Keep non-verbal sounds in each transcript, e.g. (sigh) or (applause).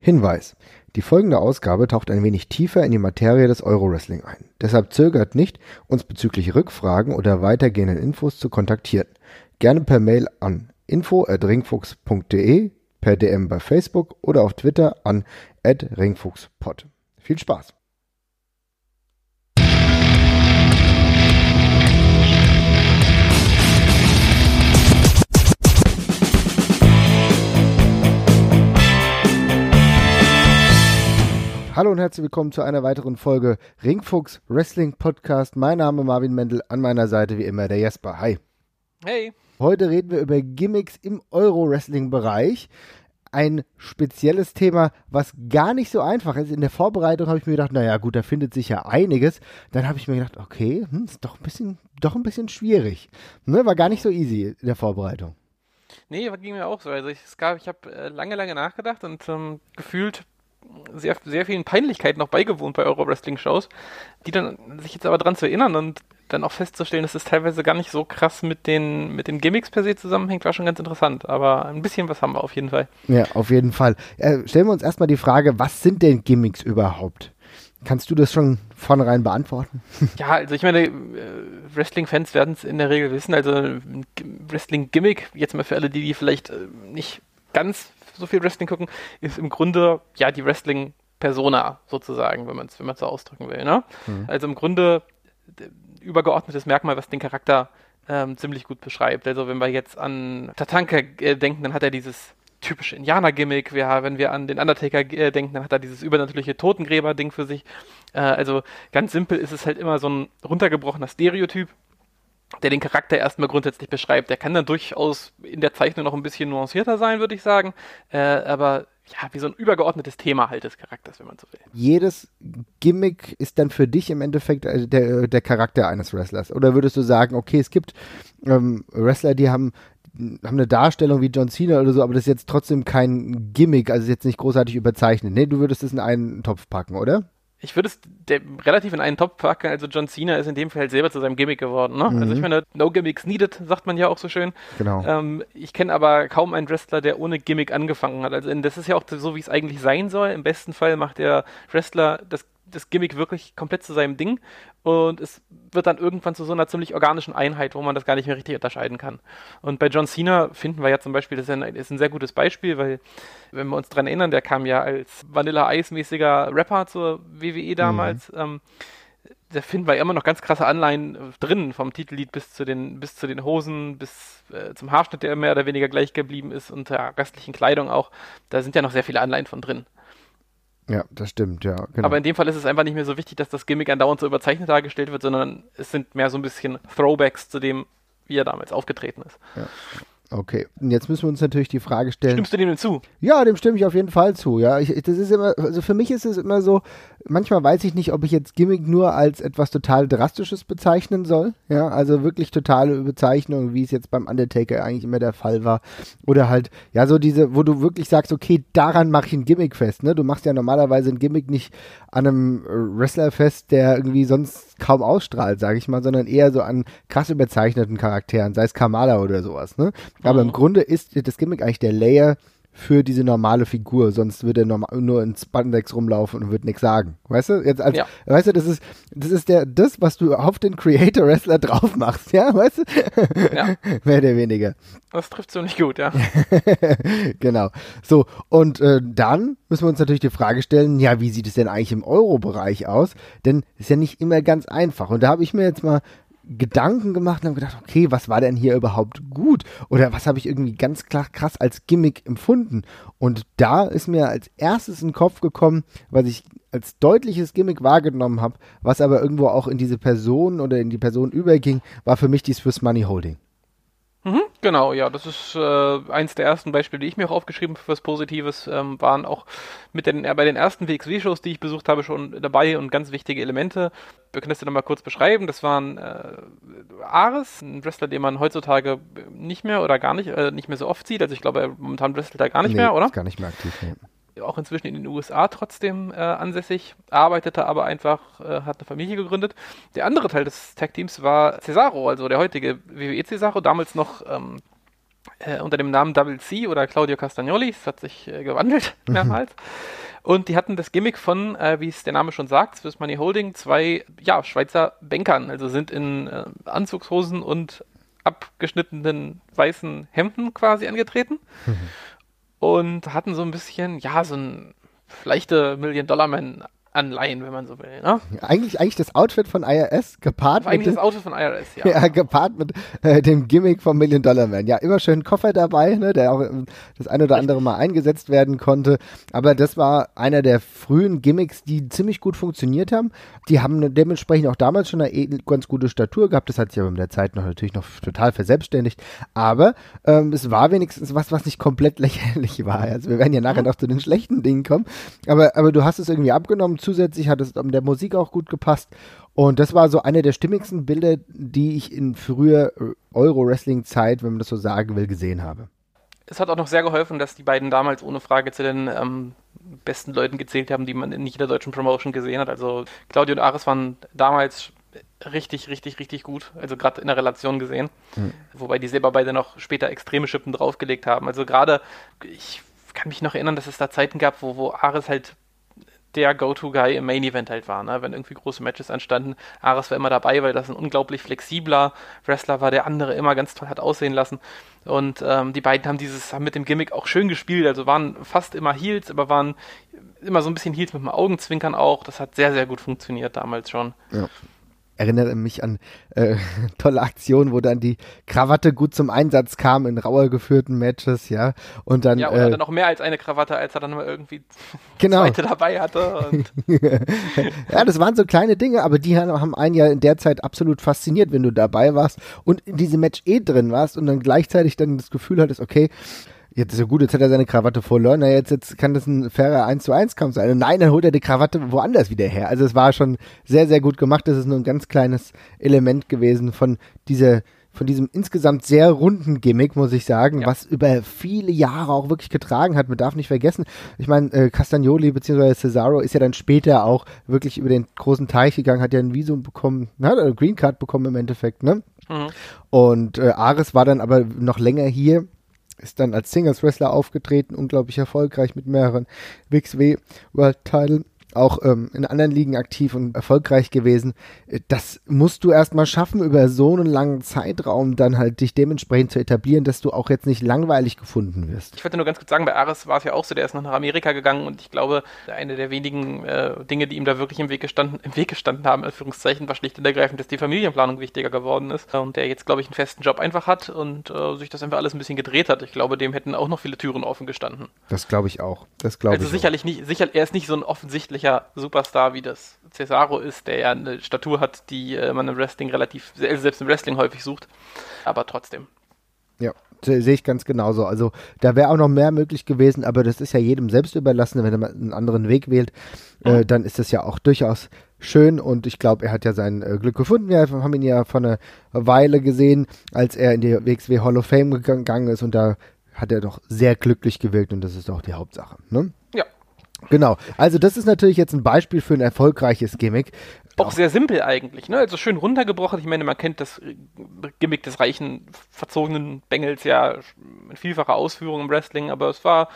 Hinweis. Die folgende Ausgabe taucht ein wenig tiefer in die Materie des Euro-Wrestling ein. Deshalb zögert nicht, uns bezüglich Rückfragen oder weitergehenden Infos zu kontaktieren. Gerne per Mail an info@ringfuchs.de, per DM bei Facebook oder auf Twitter an @ringfuchspod. Viel Spaß! Hallo und herzlich willkommen zu einer weiteren Folge Ringfuchs Wrestling Podcast. Mein Name Marvin Mendel, an meiner Seite wie immer der Jesper. Hi. Hey. Heute reden wir über Gimmicks im Euro-Wrestling-Bereich. Ein spezielles Thema, was gar nicht so einfach ist. In der Vorbereitung habe ich mir gedacht, naja gut, da findet sich ja einiges. Dann habe ich mir gedacht, okay, hm, ist doch ein bisschen, doch ein bisschen schwierig. Ne, war gar nicht so easy in der Vorbereitung. Nee, ging mir auch so. Also ich, ich habe äh, lange, lange nachgedacht und ähm, gefühlt sehr, sehr vielen Peinlichkeiten noch beigewohnt bei Euro-Wrestling-Shows, die dann sich jetzt aber dran zu erinnern und dann auch festzustellen, dass es teilweise gar nicht so krass mit den, mit den Gimmicks per se zusammenhängt, war schon ganz interessant. Aber ein bisschen was haben wir auf jeden Fall. Ja, auf jeden Fall. Äh, stellen wir uns erstmal die Frage, was sind denn Gimmicks überhaupt? Kannst du das schon vornherein beantworten? (laughs) Ja, also ich meine, äh, Wrestling-Fans werden es in der Regel wissen. Also ein Wrestling-Gimmick, jetzt mal für alle, die, die vielleicht äh, nicht ganz so viel Wrestling gucken, ist im Grunde ja die Wrestling-Persona sozusagen, wenn man es wenn so ausdrücken will. Ne? Mhm. Also im Grunde übergeordnetes Merkmal, was den Charakter ähm, ziemlich gut beschreibt. Also wenn wir jetzt an Tatanka äh, denken, dann hat er dieses typische Indianer-Gimmick. wenn wir an den Undertaker äh, denken, dann hat er dieses übernatürliche Totengräber-Ding für sich. Äh, also ganz simpel ist es halt immer so ein runtergebrochener Stereotyp der den Charakter erstmal grundsätzlich beschreibt. Der kann dann durchaus in der Zeichnung noch ein bisschen nuancierter sein, würde ich sagen. Äh, aber ja, wie so ein übergeordnetes Thema halt des Charakters, wenn man so will. Jedes Gimmick ist dann für dich im Endeffekt äh, der, der Charakter eines Wrestlers. Oder würdest du sagen, okay, es gibt ähm, Wrestler, die haben haben eine Darstellung wie John Cena oder so, aber das ist jetzt trotzdem kein Gimmick, also ist jetzt nicht großartig überzeichnet. Nee, du würdest es in einen Topf packen, oder? Ich würde es relativ in einen Topf packen. Also John Cena ist in dem Fall selber zu seinem Gimmick geworden. Ne? Mhm. Also ich mhm. meine, no gimmicks needed, sagt man ja auch so schön. Genau. Ähm, ich kenne aber kaum einen Wrestler, der ohne Gimmick angefangen hat. Also das ist ja auch so, wie es eigentlich sein soll. Im besten Fall macht der Wrestler das das Gimmick wirklich komplett zu seinem Ding und es wird dann irgendwann zu so einer ziemlich organischen Einheit, wo man das gar nicht mehr richtig unterscheiden kann. Und bei John Cena finden wir ja zum Beispiel, das ist ein, ist ein sehr gutes Beispiel, weil, wenn wir uns daran erinnern, der kam ja als Vanilla-Eis-mäßiger Rapper zur WWE damals. Mhm. Ähm, da finden wir immer noch ganz krasse Anleihen äh, drin, vom Titellied bis zu den, bis zu den Hosen, bis äh, zum Haarschnitt, der mehr oder weniger gleich geblieben ist und der restlichen Kleidung auch. Da sind ja noch sehr viele Anleihen von drin. Ja, das stimmt, ja. Genau. Aber in dem Fall ist es einfach nicht mehr so wichtig, dass das Gimmick andauernd so überzeichnet dargestellt wird, sondern es sind mehr so ein bisschen Throwbacks zu dem, wie er damals aufgetreten ist. Ja. Okay, und jetzt müssen wir uns natürlich die Frage stellen. Stimmst du dem denn zu? Ja, dem stimme ich auf jeden Fall zu. Ja, ich, das ist immer, also für mich ist es immer so, manchmal weiß ich nicht, ob ich jetzt Gimmick nur als etwas total Drastisches bezeichnen soll. Ja, also wirklich totale Bezeichnung, wie es jetzt beim Undertaker eigentlich immer der Fall war. Oder halt, ja, so diese, wo du wirklich sagst, okay, daran mache ich ein Gimmick fest. Ne? Du machst ja normalerweise ein Gimmick nicht an einem Wrestler fest, der irgendwie sonst kaum ausstrahlt, sage ich mal, sondern eher so an krass überzeichneten Charakteren, sei es Kamala oder sowas. Ne? Aber im mhm. Grunde ist das Gimmick eigentlich der Layer für diese normale Figur, sonst würde er nur in Spandex rumlaufen und würde nichts sagen. Weißt du? Jetzt als, ja. weißt du, das ist, das ist der, das, was du auf den Creator Wrestler drauf machst, ja, weißt du? Ja. (laughs) Mehr oder weniger. Das trifft so nicht gut, ja. (laughs) genau. So, und äh, dann müssen wir uns natürlich die Frage stellen, ja, wie sieht es denn eigentlich im Euro-Bereich aus? Denn ist ja nicht immer ganz einfach. Und da habe ich mir jetzt mal Gedanken gemacht und habe gedacht, okay, was war denn hier überhaupt gut? Oder was habe ich irgendwie ganz klar krass als Gimmick empfunden? Und da ist mir als erstes in den Kopf gekommen, was ich als deutliches Gimmick wahrgenommen habe, was aber irgendwo auch in diese Person oder in die Person überging, war für mich die Swiss Money Holding. Mhm, genau, ja, das ist äh, eins der ersten Beispiele, die ich mir auch aufgeschrieben habe für was Positives, ähm, waren auch mit den, äh, bei den ersten WXW-Shows, die ich besucht habe, schon dabei und ganz wichtige Elemente. Wir können das dann mal kurz beschreiben. Das waren äh, Ares, ein Wrestler, den man heutzutage nicht mehr oder gar nicht, äh, nicht mehr so oft sieht. Also ich glaube, momentan wrestelt er gar nicht nee, mehr, oder? Ist gar nicht mehr aktiv. Nee auch inzwischen in den USA trotzdem äh, ansässig, arbeitete aber einfach, äh, hat eine Familie gegründet. Der andere Teil des Tag-Teams war Cesaro, also der heutige WWE Cesaro, damals noch ähm, äh, unter dem Namen Double C oder Claudio Castagnoli. Es hat sich äh, gewandelt (laughs) mehrmals. Und die hatten das Gimmick von, äh, wie es der Name schon sagt, Swiss Money Holding, zwei ja, Schweizer Bankern. Also sind in äh, Anzugshosen und abgeschnittenen weißen Hemden quasi angetreten. Mhm. Und hatten so ein bisschen, ja, so ein leichte Million-Dollar-Man Anleihen, wenn man so will. Ne? Eigentlich, eigentlich das Outfit von IRS gepaart eigentlich mit. das Outfit von IRS, ja. (laughs) ja gepaart mit äh, dem Gimmick vom Million Dollar Man. Ja, immer schön Koffer dabei, ne, der auch ähm, das ein oder andere Mal eingesetzt werden konnte. Aber das war einer der frühen Gimmicks, die ziemlich gut funktioniert haben. Die haben dementsprechend auch damals schon eine ganz gute Statur gehabt. Das hat sich aber in der Zeit noch natürlich noch total verselbstständigt. Aber ähm, es war wenigstens was, was nicht komplett (laughs) lächerlich war. Also wir werden ja nachher mhm. noch zu den schlechten Dingen kommen. Aber, aber du hast es irgendwie abgenommen zusätzlich hat es der Musik auch gut gepasst. Und das war so eine der stimmigsten Bilder, die ich in früher Euro-Wrestling-Zeit, wenn man das so sagen will, gesehen habe. Es hat auch noch sehr geholfen, dass die beiden damals ohne Frage zu den ähm, besten Leuten gezählt haben, die man in jeder deutschen Promotion gesehen hat. Also Claudio und Ares waren damals richtig, richtig, richtig gut. Also gerade in der Relation gesehen. Mhm. Wobei die selber beide noch später extreme Schippen draufgelegt haben. Also gerade, ich kann mich noch erinnern, dass es da Zeiten gab, wo, wo Ares halt der Go-To-Guy im Main-Event halt war, ne? wenn irgendwie große Matches anstanden. Ares war immer dabei, weil das ein unglaublich flexibler Wrestler war, der andere immer ganz toll hat aussehen lassen. Und ähm, die beiden haben dieses haben mit dem Gimmick auch schön gespielt, also waren fast immer Heels, aber waren immer so ein bisschen Heels mit dem Augenzwinkern auch. Das hat sehr, sehr gut funktioniert damals schon. Ja erinnere mich an äh, (laughs) tolle Aktionen, wo dann die Krawatte gut zum Einsatz kam in rauer geführten Matches, ja. Und dann. Ja, oder äh, dann noch mehr als eine Krawatte, als er dann mal irgendwie (laughs) genau. zweite dabei hatte. (laughs) ja, das waren so kleine Dinge, aber die haben einen ja in der Zeit absolut fasziniert, wenn du dabei warst und in diesem Match eh drin warst und dann gleichzeitig dann das Gefühl hattest, okay, jetzt ist ja gut, jetzt hat er seine Krawatte verloren, na jetzt, jetzt kann das ein fairer 1 zu 1 Kampf sein. Und nein, dann holt er die Krawatte woanders wieder her. Also es war schon sehr, sehr gut gemacht. Das ist nur ein ganz kleines Element gewesen von dieser, von diesem insgesamt sehr runden Gimmick, muss ich sagen, ja. was über viele Jahre auch wirklich getragen hat. Man darf nicht vergessen, ich meine, äh, Castagnoli bzw. Cesaro ist ja dann später auch wirklich über den großen Teich gegangen, hat ja ein Visum bekommen, hat eine Green Card bekommen im Endeffekt, ne? Mhm. Und äh, Ares war dann aber noch länger hier ist dann als Singles Wrestler aufgetreten, unglaublich erfolgreich mit mehreren WXW World Title auch ähm, in anderen Ligen aktiv und erfolgreich gewesen. Äh, das musst du erstmal schaffen, über so einen langen Zeitraum dann halt dich dementsprechend zu etablieren, dass du auch jetzt nicht langweilig gefunden wirst. Ich wollte nur ganz kurz sagen, bei Ares war es ja auch so, der ist noch nach Amerika gegangen und ich glaube, eine der wenigen äh, Dinge, die ihm da wirklich im Weg gestanden, im Weg gestanden haben, in Anführungszeichen, war schlicht und ergreifend, dass die Familienplanung wichtiger geworden ist und der jetzt, glaube ich, einen festen Job einfach hat und äh, sich das einfach alles ein bisschen gedreht hat. Ich glaube, dem hätten auch noch viele Türen offen gestanden. Das glaube ich auch. Das glaube also ich sicherlich auch. nicht, sicher, er ist nicht so ein offensichtlich sportlicher Superstar wie das Cesaro ist, der ja eine Statur hat, die äh, man im Wrestling relativ, selbst im Wrestling häufig sucht. Aber trotzdem. Ja, sehe ich ganz genauso. Also da wäre auch noch mehr möglich gewesen, aber das ist ja jedem selbst überlassen, wenn er einen anderen Weg wählt, äh, dann ist das ja auch durchaus schön und ich glaube, er hat ja sein äh, Glück gefunden. Wir haben ihn ja vor einer Weile gesehen, als er in die WXW Hall of Fame gegangen ist und da hat er doch sehr glücklich gewirkt und das ist auch die Hauptsache. Ne? Genau. Also das ist natürlich jetzt ein Beispiel für ein erfolgreiches Gimmick. Auch sehr simpel eigentlich, ne? Also schön runtergebrochen. Ich meine, man kennt das Gimmick des reichen, verzogenen Bengels ja in vielfacher Ausführung im Wrestling, aber es war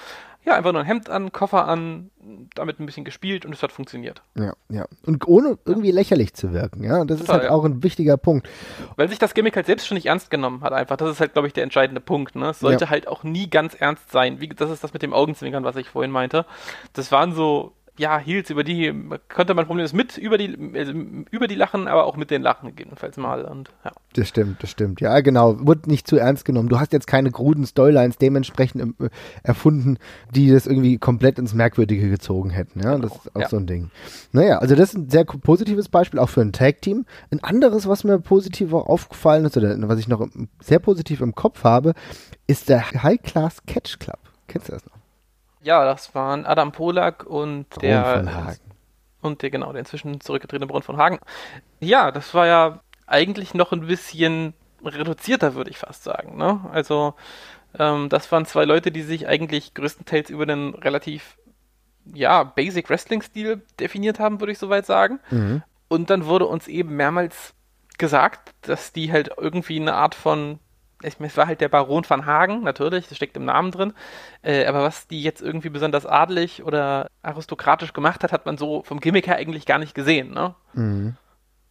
ja, einfach nur ein Hemd an, Koffer an, damit ein bisschen gespielt und es hat funktioniert. Ja, ja. Und ohne irgendwie lächerlich zu wirken, ja. Und das Total, ist halt ja. auch ein wichtiger Punkt. Weil sich das Gimmick halt selbst schon nicht ernst genommen hat, einfach. Das ist halt, glaube ich, der entscheidende Punkt, ne? Es sollte ja. halt auch nie ganz ernst sein. Wie, das ist das mit dem Augenzwinkern, was ich vorhin meinte. Das waren so ja, Heels, über die könnte man problemlos mit über die, also über die lachen, aber auch mit den Lachen gegebenenfalls mal. Und, ja. Das stimmt, das stimmt. Ja, genau. Wird nicht zu ernst genommen. Du hast jetzt keine kruden Storylines dementsprechend äh, erfunden, die das irgendwie komplett ins Merkwürdige gezogen hätten. Ja, das ist auch ja. so ein Ding. Naja, also das ist ein sehr positives Beispiel, auch für ein Tag-Team. Ein anderes, was mir positiv auch aufgefallen ist, oder was ich noch sehr positiv im Kopf habe, ist der High Class Catch Club. Kennst du das noch? Ja, das waren Adam Polak und Braun der. Von Hagen. Und der, genau, der inzwischen zurückgetretene Braun von Hagen. Ja, das war ja eigentlich noch ein bisschen reduzierter, würde ich fast sagen. Ne? Also, ähm, das waren zwei Leute, die sich eigentlich größtenteils über den relativ, ja, Basic Wrestling-Stil definiert haben, würde ich soweit sagen. Mhm. Und dann wurde uns eben mehrmals gesagt, dass die halt irgendwie eine Art von es war halt der Baron van Hagen, natürlich, das steckt im Namen drin. Äh, aber was die jetzt irgendwie besonders adelig oder aristokratisch gemacht hat, hat man so vom Gimmick her eigentlich gar nicht gesehen, ne? Mhm.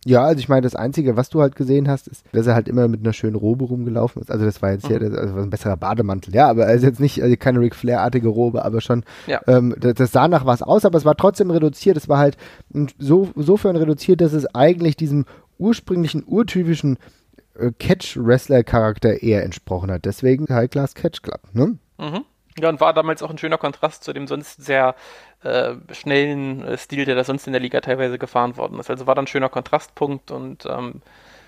Ja, also ich meine, das Einzige, was du halt gesehen hast, ist, dass er halt immer mit einer schönen Robe rumgelaufen ist. Also das war jetzt mhm. hier also ein besserer Bademantel, ja, aber er ist jetzt nicht also keine Ric Flair-artige Robe, aber schon, ja. ähm, das, das, sah nach was aus, aber es war trotzdem reduziert. Es war halt so, sofern reduziert, dass es eigentlich diesem ursprünglichen, urtypischen Catch-Wrestler-Charakter eher entsprochen hat. Deswegen High Class Catch Club, ne? Mhm. Ja, und war damals auch ein schöner Kontrast zu dem sonst sehr äh, schnellen äh, Stil, der da sonst in der Liga teilweise gefahren worden ist. Also war dann ein schöner Kontrastpunkt und ähm,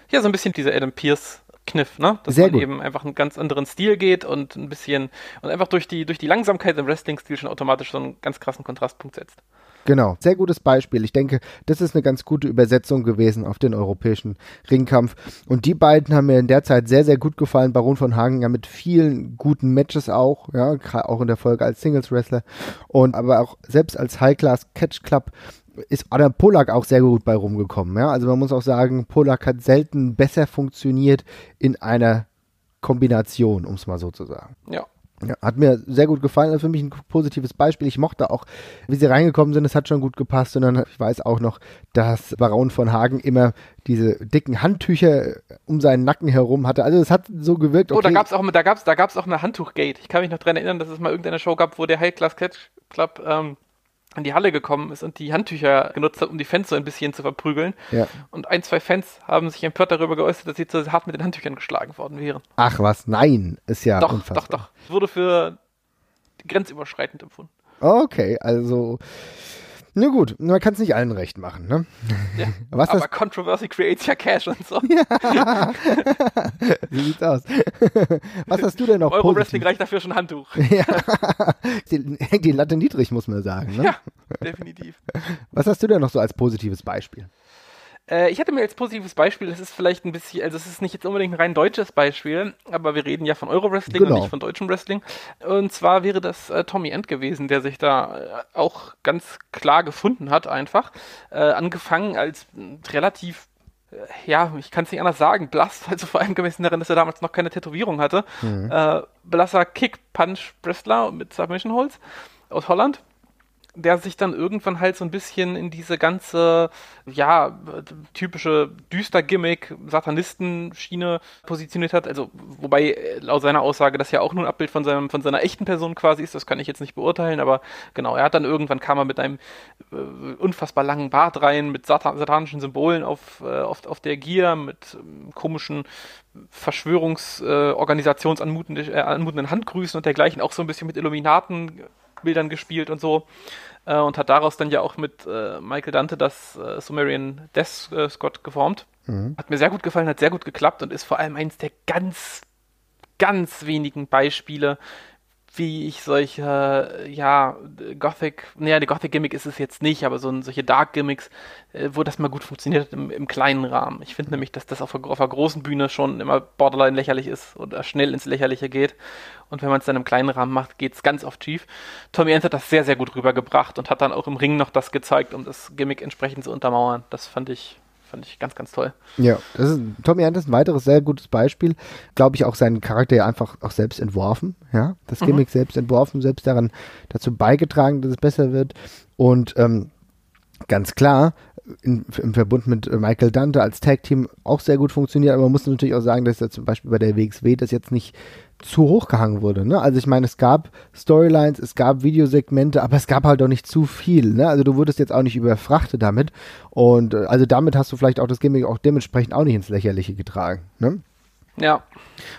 ja, so ein bisschen dieser Adam Pierce Kniff, ne? Dass Sehr man gut. eben einfach einen ganz anderen Stil geht und ein bisschen und einfach durch die, durch die Langsamkeit im Wrestling-Stil schon automatisch so einen ganz krassen Kontrastpunkt setzt. Genau, sehr gutes Beispiel. Ich denke, das ist eine ganz gute Übersetzung gewesen auf den europäischen Ringkampf. Und die beiden haben mir in der Zeit sehr, sehr gut gefallen. Baron von Hagen ja mit vielen guten Matches auch, ja, auch in der Folge als Singles-Wrestler. Und aber auch selbst als High-Class Catch Club ist Adam Polak auch sehr gut bei rumgekommen. Ja? Also man muss auch sagen, Polak hat selten besser funktioniert in einer Kombination, um es mal so zu sagen. Ja. Ja, hat mir sehr gut gefallen. Für mich ein positives Beispiel. Ich mochte auch, wie sie reingekommen sind. Es hat schon gut gepasst. Und dann, ich weiß auch noch, dass Baron von Hagen immer diese dicken Handtücher um seinen Nacken herum hatte. Also es hat so gewirkt. Okay. Oh, da gab es auch, da gab's, da gab's auch eine Handtuchgate. Ich kann mich noch daran erinnern, dass es mal irgendeine Show gab, wo der High Class Catch Club ähm, in die Halle gekommen ist und die Handtücher genutzt hat, um die Fans so ein bisschen zu verprügeln. Ja. Und ein, zwei Fans haben sich empört darüber geäußert, dass sie zu hart mit den Handtüchern geschlagen worden wären. Ach was, nein, ist ja doch, unfassbar. Doch, doch, doch. Wurde für grenzüberschreitend empfunden. Okay, also na gut, man kann es nicht allen recht machen, ne? Ja, (laughs) Was aber das? Controversy creates ja Cash und so. (laughs) Ja. Wie sieht's aus? (laughs) Was hast du denn noch Euro Wrestling reicht dafür schon Handtuch. ja. Hängt die Latte niedrig, muss man sagen, ne? Ja, definitiv. Was hast du denn noch so als positives Beispiel? Äh, ich hatte mir als positives Beispiel, das ist vielleicht ein bisschen, also es ist nicht jetzt unbedingt ein rein deutsches Beispiel, aber wir reden ja von Euro-Wrestling Genau. und nicht von deutschem Wrestling. Und zwar wäre das äh, Tommy End gewesen, der sich da äh, auch ganz klar gefunden hat, einfach. Äh, angefangen als mh, relativ äh, ja, ich kann es nicht anders sagen, blass, (laughs) also vor allem gemessen daran, dass er damals noch keine Tätowierung hatte. Äh, blasser Kick-Punch-Wrestler mit Submission Holds aus Holland, der sich dann irgendwann halt so ein bisschen in diese ganze, ja, typische Düster-Gimmick, Satanisten-Schiene positioniert hat. Also, wobei äh, laut seiner Aussage das ja auch nur ein Abbild von, seinem, von seiner echten Person quasi ist, das kann ich jetzt nicht beurteilen, aber genau, er hat dann irgendwann kam er mit einem äh, unfassbar langen Bart rein, mit satan satanischen Symbolen auf, äh, auf, auf der Gier, mit ähm, komischen Verschwörungsorganisations äh, anmutenden, Handgrüßen und dergleichen, auch so ein bisschen mit Illuminaten-Bildern gespielt und so. Äh, und hat daraus dann ja auch mit äh, Michael Dante das äh, Sumerian Death äh, Scott geformt. Hat mir sehr gut gefallen, hat sehr gut geklappt und ist vor allem eins der ganz, ganz wenigen Beispiele, wie ich solche, ja, Gothic, naja, die Gothic-Gimmick ist es jetzt nicht, aber so ein, solche Dark-Gimmicks, äh, wo das mal gut funktioniert im, im kleinen Rahmen. Ich finde nämlich, dass das auf, auf der großen Bühne schon immer borderline lächerlich ist oder schnell ins Lächerliche geht. Und wenn man es dann im kleinen Rahmen macht, geht es ganz oft schief. Tommy Ends hat das sehr, sehr gut rübergebracht und hat dann auch im Ring noch das gezeigt, um das Gimmick entsprechend zu untermauern. Das fand ich, fand ich ganz, ganz toll. Ja, das ist, Tommy Hunt ist ein weiteres sehr gutes Beispiel. Glaube ich auch seinen Charakter ja einfach auch selbst entworfen. Ja, das Mhm. Gimmick selbst entworfen, selbst daran dazu beigetragen, dass es besser wird. Und ähm, ganz klar, in, im Verbund mit äh, Michael Dante als Tag-Team auch sehr gut funktioniert, aber man muss natürlich auch sagen, dass ja zum Beispiel bei der WXW das jetzt nicht zu hoch gehangen wurde. Ne? Also ich meine, es gab Storylines, es gab Videosegmente, aber es gab halt auch nicht zu viel. Ne? Also du wurdest jetzt auch nicht überfrachtet damit. Und äh, also damit hast du vielleicht auch das Gimmick auch dementsprechend auch nicht ins Lächerliche getragen. Ne? Ja,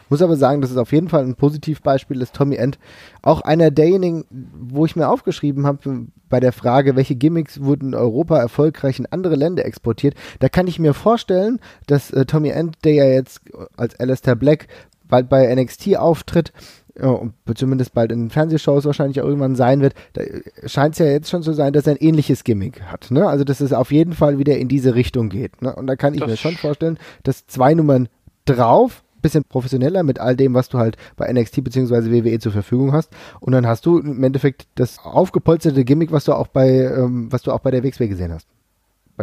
Muss aber sagen, das ist auf jeden Fall ein Positivbeispiel ist Tommy End. Auch einer derjenigen, wo ich mir aufgeschrieben habe, bei der Frage, welche Gimmicks wurden in Europa erfolgreich in andere Länder exportiert, da kann ich mir vorstellen, dass äh, Tommy End, der ja jetzt als Alistair Black bald bei NXT auftritt, ja, und zumindest bald in Fernsehshows wahrscheinlich auch irgendwann sein wird, da scheint es ja jetzt schon zu sein, dass er ein ähnliches Gimmick hat. Ne? Also dass es auf jeden Fall wieder in diese Richtung geht. Ne? Und da kann ich Das mir schon vorstellen, dass zwei Nummern drauf, bisschen professioneller mit all dem, was du halt bei NXT bzw. WWE zur Verfügung hast. Und dann hast du im Endeffekt das aufgepolsterte Gimmick, was du auch bei, ähm, was du auch bei der WXW gesehen hast.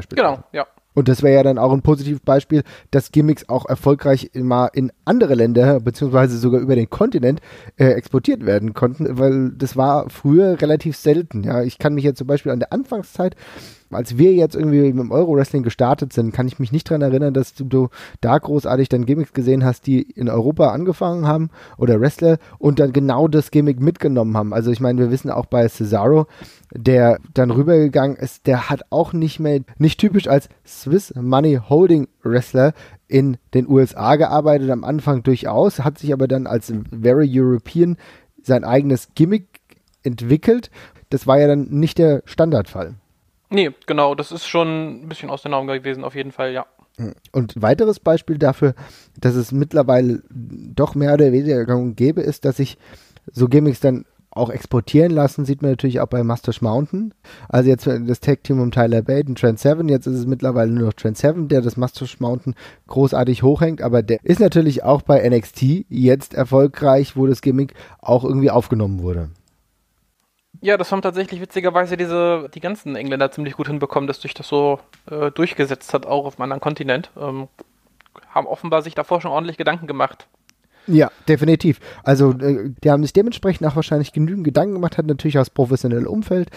Genau, ja. Und das wäre ja dann auch ein positives Beispiel, dass Gimmicks auch erfolgreich mal in andere Länder, beziehungsweise sogar über den Kontinent äh, exportiert werden konnten, weil das war früher relativ selten. Ja, ich kann mich jetzt zum Beispiel an der Anfangszeit als wir jetzt irgendwie mit dem Euro-Wrestling gestartet sind, kann ich mich nicht daran erinnern, dass du da großartig dann Gimmicks gesehen hast, die in Europa angefangen haben oder Wrestler und dann genau das Gimmick mitgenommen haben. Also ich meine, wir wissen auch bei Cesaro, der dann rübergegangen ist, der hat auch nicht mehr, nicht typisch als Swiss Money Holding Wrestler in den USA gearbeitet, am Anfang durchaus, hat sich aber dann als Very European sein eigenes Gimmick entwickelt. Das war ja dann nicht der Standardfall. Nee, genau, das ist schon ein bisschen aus den Augen gewesen, auf jeden Fall, ja. Und weiteres Beispiel dafür, dass es mittlerweile doch mehr oder weniger gang und gäbe ist, dass sich so Gimmicks dann auch exportieren lassen, sieht man natürlich auch bei Mustache Mountain. Also jetzt das Tag-Team um Tyler Bate und Trent Seven, jetzt ist es mittlerweile nur noch Trent Seven, der das Mustache Mountain großartig hochhängt, aber der ist natürlich auch bei NXT jetzt erfolgreich, wo das Gimmick auch irgendwie aufgenommen wurde. Ja, das haben tatsächlich witzigerweise diese, die ganzen Engländer ziemlich gut hinbekommen, dass sich das so äh, durchgesetzt hat, auch auf einem anderen Kontinent. Ähm, haben offenbar sich davor schon ordentlich Gedanken gemacht. Ja, definitiv. Also, äh, die haben sich dementsprechend auch wahrscheinlich genügend Gedanken gemacht, hat natürlich aus professionellem Umfeld,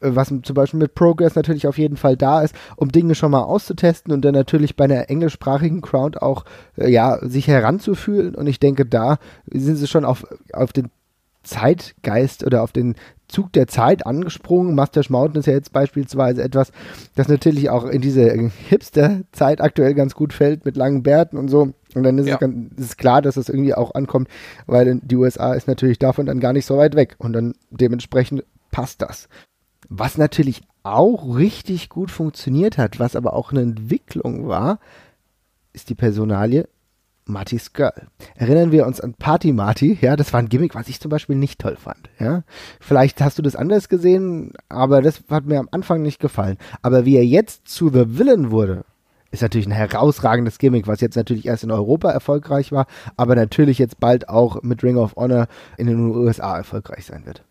äh, was zum Beispiel mit Progress natürlich auf jeden Fall da ist, um Dinge schon mal auszutesten und dann natürlich bei einer englischsprachigen Crowd auch, äh, ja, sich heranzufühlen. Und ich denke, da sind sie schon auf, auf den Zeitgeist oder auf den Zug der Zeit angesprungen. Mustache Mountain ist ja jetzt beispielsweise etwas, das natürlich auch in diese Hipster-Zeit aktuell ganz gut fällt, mit langen Bärten und so. Und dann ist, ja. es ganz, ist es klar, dass das irgendwie auch ankommt, weil die USA ist natürlich davon dann gar nicht so weit weg. Und dann dementsprechend passt das. Was natürlich auch richtig gut funktioniert hat, was aber auch eine Entwicklung war, ist die Personalie Marty's Girl. Erinnern wir uns an Party Marty, ja, das war ein Gimmick, was ich zum Beispiel nicht toll fand, ja. Vielleicht hast du das anders gesehen, aber das hat mir am Anfang nicht gefallen. Aber wie er jetzt zu The Villain wurde, ist natürlich ein herausragendes Gimmick, was jetzt natürlich erst in Europa erfolgreich war, aber natürlich jetzt bald auch mit Ring of Honor in den USA erfolgreich sein wird.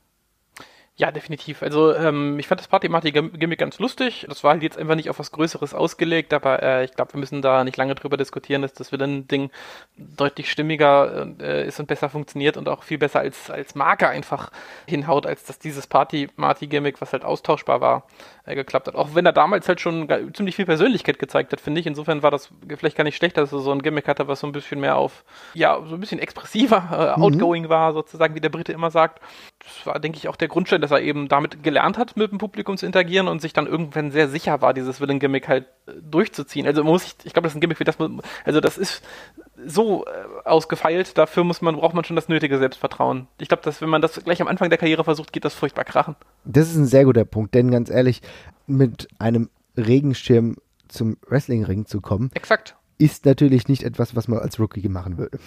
Ja, definitiv. Also ähm, ich fand das Party-Gimmick ganz lustig. Das war halt jetzt einfach nicht auf was Größeres ausgelegt, aber äh, ich glaube, wir müssen da nicht lange drüber diskutieren, dass das Villain-Ding deutlich stimmiger äh, ist und besser funktioniert und auch viel besser als, als Marke einfach hinhaut, als dass dieses Party-Marty-Gimmick, was halt austauschbar war, äh, geklappt hat. Auch wenn er damals halt schon ziemlich viel Persönlichkeit gezeigt hat, finde ich. Insofern war das vielleicht gar nicht schlecht, dass er so ein Gimmick hatte, was so ein bisschen mehr auf, ja, so ein bisschen expressiver, äh, mhm. outgoing war, sozusagen, wie der Brite immer sagt. Das war, denke ich, auch der Grundstein, dass er eben damit gelernt hat, mit dem Publikum zu interagieren und sich dann irgendwann sehr sicher war, dieses Villain-Gimmick halt äh, durchzuziehen. Also muss ich, ich glaube, das ist ein Gimmick, wie das, also das ist so äh, ausgefeilt, dafür muss man, braucht man schon das nötige Selbstvertrauen. Ich glaube, dass wenn man das gleich am Anfang der Karriere versucht, geht das furchtbar krachen. Das ist ein sehr guter Punkt, denn ganz ehrlich, mit einem Regenschirm zum Wrestlingring zu kommen, Exakt. ist natürlich nicht etwas, was man als Rookie machen würde.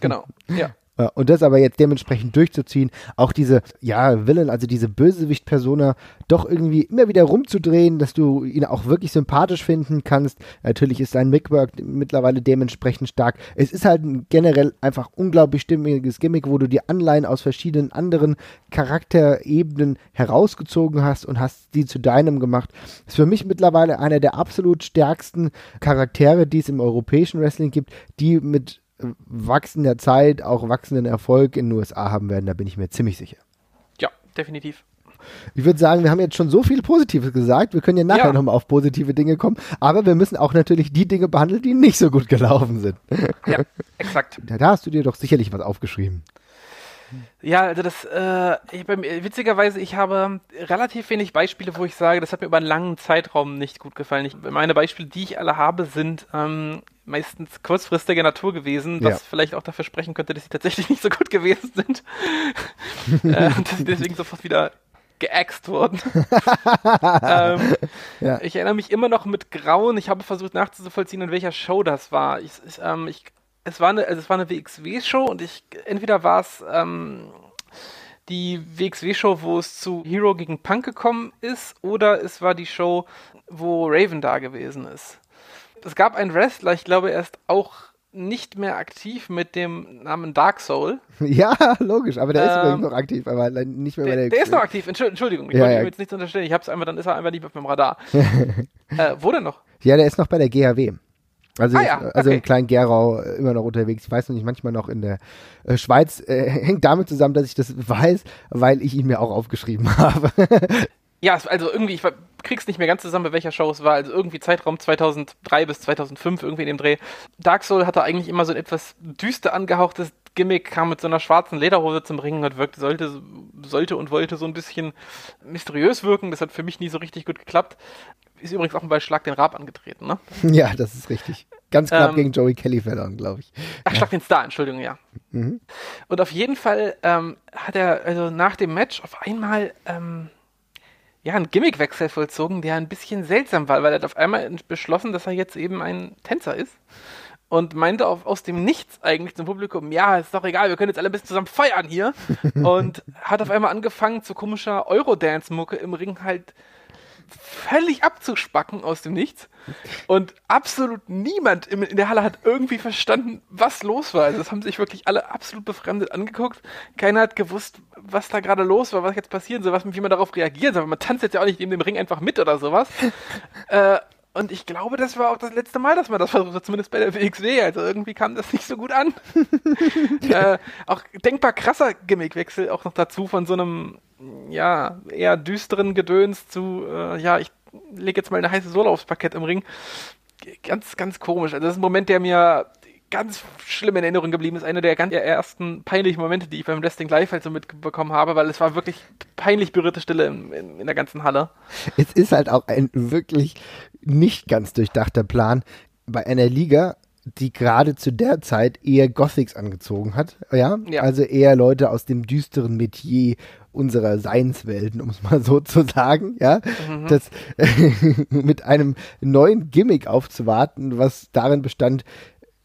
Genau, (laughs) ja. Und das aber jetzt dementsprechend durchzuziehen, auch diese, ja, Villain, also diese Bösewicht-Persona, doch irgendwie immer wieder rumzudrehen, dass du ihn auch wirklich sympathisch finden kannst. Natürlich ist sein Mickwork mittlerweile dementsprechend stark. Es ist halt ein generell einfach unglaublich stimmiges Gimmick, wo du die Anleihen aus verschiedenen anderen Charakterebenen herausgezogen hast und hast die zu deinem gemacht. Ist für mich mittlerweile einer der absolut stärksten Charaktere, die es im europäischen Wrestling gibt, die mit wachsender Zeit auch wachsenden Erfolg in den USA haben werden, da bin ich mir ziemlich sicher. Ja, definitiv. Ich würde sagen, wir haben jetzt schon so viel Positives gesagt. Wir können ja nachher ja. nochmal auf positive Dinge kommen. Aber wir müssen auch natürlich die Dinge behandeln, die nicht so gut gelaufen sind. Ja, exakt. (laughs) Da, da hast du dir doch sicherlich was aufgeschrieben. Ja, also das, äh, ich, witzigerweise, ich habe relativ wenig Beispiele, wo ich sage, das hat mir über einen langen Zeitraum nicht gut gefallen. Ich, meine Beispiele, die ich alle habe, sind ähm, meistens kurzfristiger Natur gewesen, was ja. vielleicht auch dafür sprechen könnte, dass sie tatsächlich (laughs) nicht so gut gewesen sind. (laughs) äh, dass sie deswegen sofort wieder geäxt wurden. (laughs) ähm, ja. Ich erinnere mich immer noch mit Grauen. Ich habe versucht nachzuvollziehen, in welcher Show das war. Ich, ich, ähm, ich es war eine, also es war eine WXW-Show und ich entweder war es ähm, die WXW-Show, wo es zu Hero gegen Punk gekommen ist, oder es war die Show, wo Raven da gewesen ist. Es gab einen Wrestler, ich glaube, er ist auch nicht mehr aktiv mit dem Namen Dark Soul. (laughs) Ja, logisch, aber der ähm, ist übrigens noch aktiv, aber nicht mehr der, bei der. Der ist noch aktiv, Entschuldigung, ich ja, wollte ja. ihm jetzt nichts unterstellen. Ich hab's einfach, dann ist er einfach nicht auf meinem Radar. (laughs) Äh, wo denn noch? Ja, der ist noch bei der GHW. Also, Ah ja, also okay. in Klein-Gerau äh, immer noch unterwegs. Ich weiß noch nicht, manchmal noch in der äh, Schweiz. Äh, hängt damit zusammen, dass ich das weiß, weil ich ihn mir auch aufgeschrieben (laughs) habe. Ja, also irgendwie, ich krieg's nicht mehr ganz zusammen, bei welcher Show es war. Also irgendwie Zeitraum 2003 bis 2005, irgendwie in dem Dreh. Dark Soul hatte eigentlich immer so ein etwas düster angehauchtes Gimmick, kam mit so einer schwarzen Lederhose zum Ringen und wirkte, sollte, sollte und wollte so ein bisschen mysteriös wirken. Das hat für mich nie so richtig gut geklappt. Ist übrigens auch bei Schlag den Rab angetreten, ne? (laughs) ja, das ist richtig. Ganz knapp Ähm, gegen Joey Kelly verloren, glaube ich. Ach, Schlag den Star, Entschuldigung, ja. Mhm. Und auf jeden Fall ähm, hat er also nach dem Match auf einmal ähm, ja einen Gimmickwechsel vollzogen, der ein bisschen seltsam war, weil er hat auf einmal beschlossen, dass er jetzt eben ein Tänzer ist und meinte auf, aus dem Nichts eigentlich zum Publikum, ja, ist doch egal, wir können jetzt alle ein bisschen zusammen feiern hier (laughs) und hat auf einmal angefangen zu komischer Eurodance-Mucke im Ring halt völlig abzuspacken aus dem Nichts. Und absolut niemand in der Halle hat irgendwie verstanden, was los war. Also das haben sich wirklich alle absolut befremdet angeguckt. Keiner hat gewusst, was da gerade los war, was jetzt passieren soll, was, wie man darauf reagieren soll. Man tanzt jetzt ja auch nicht neben dem Ring einfach mit oder sowas. (laughs) äh, und ich glaube, das war auch das letzte Mal, dass man das versucht hat, zumindest bei der WXW. Also irgendwie kam das nicht so gut an. (laughs) äh, auch denkbar krasser Gimmickwechsel auch noch dazu von so einem, ja, eher düsteren Gedöns zu, äh, ja, ich lege jetzt mal eine heiße Sohle aufs Parkett im Ring. Ganz, ganz komisch. Also das ist ein Moment, der mir ganz schlimm in Erinnerung geblieben ist. Einer der ganz ersten peinlichen Momente, die ich beim Wrestling Live halt so mitbekommen habe, weil es war wirklich peinlich berührte Stille in, in, in der ganzen Halle. Es ist halt auch ein wirklich nicht ganz durchdachter Plan bei einer Liga, die gerade zu der Zeit eher Gothics angezogen hat, ja? Ja. Also eher Leute aus dem düsteren Metier unserer Seinswelten, um es mal so zu sagen, ja, Mhm. das (laughs) mit einem neuen Gimmick aufzuwarten, was darin bestand,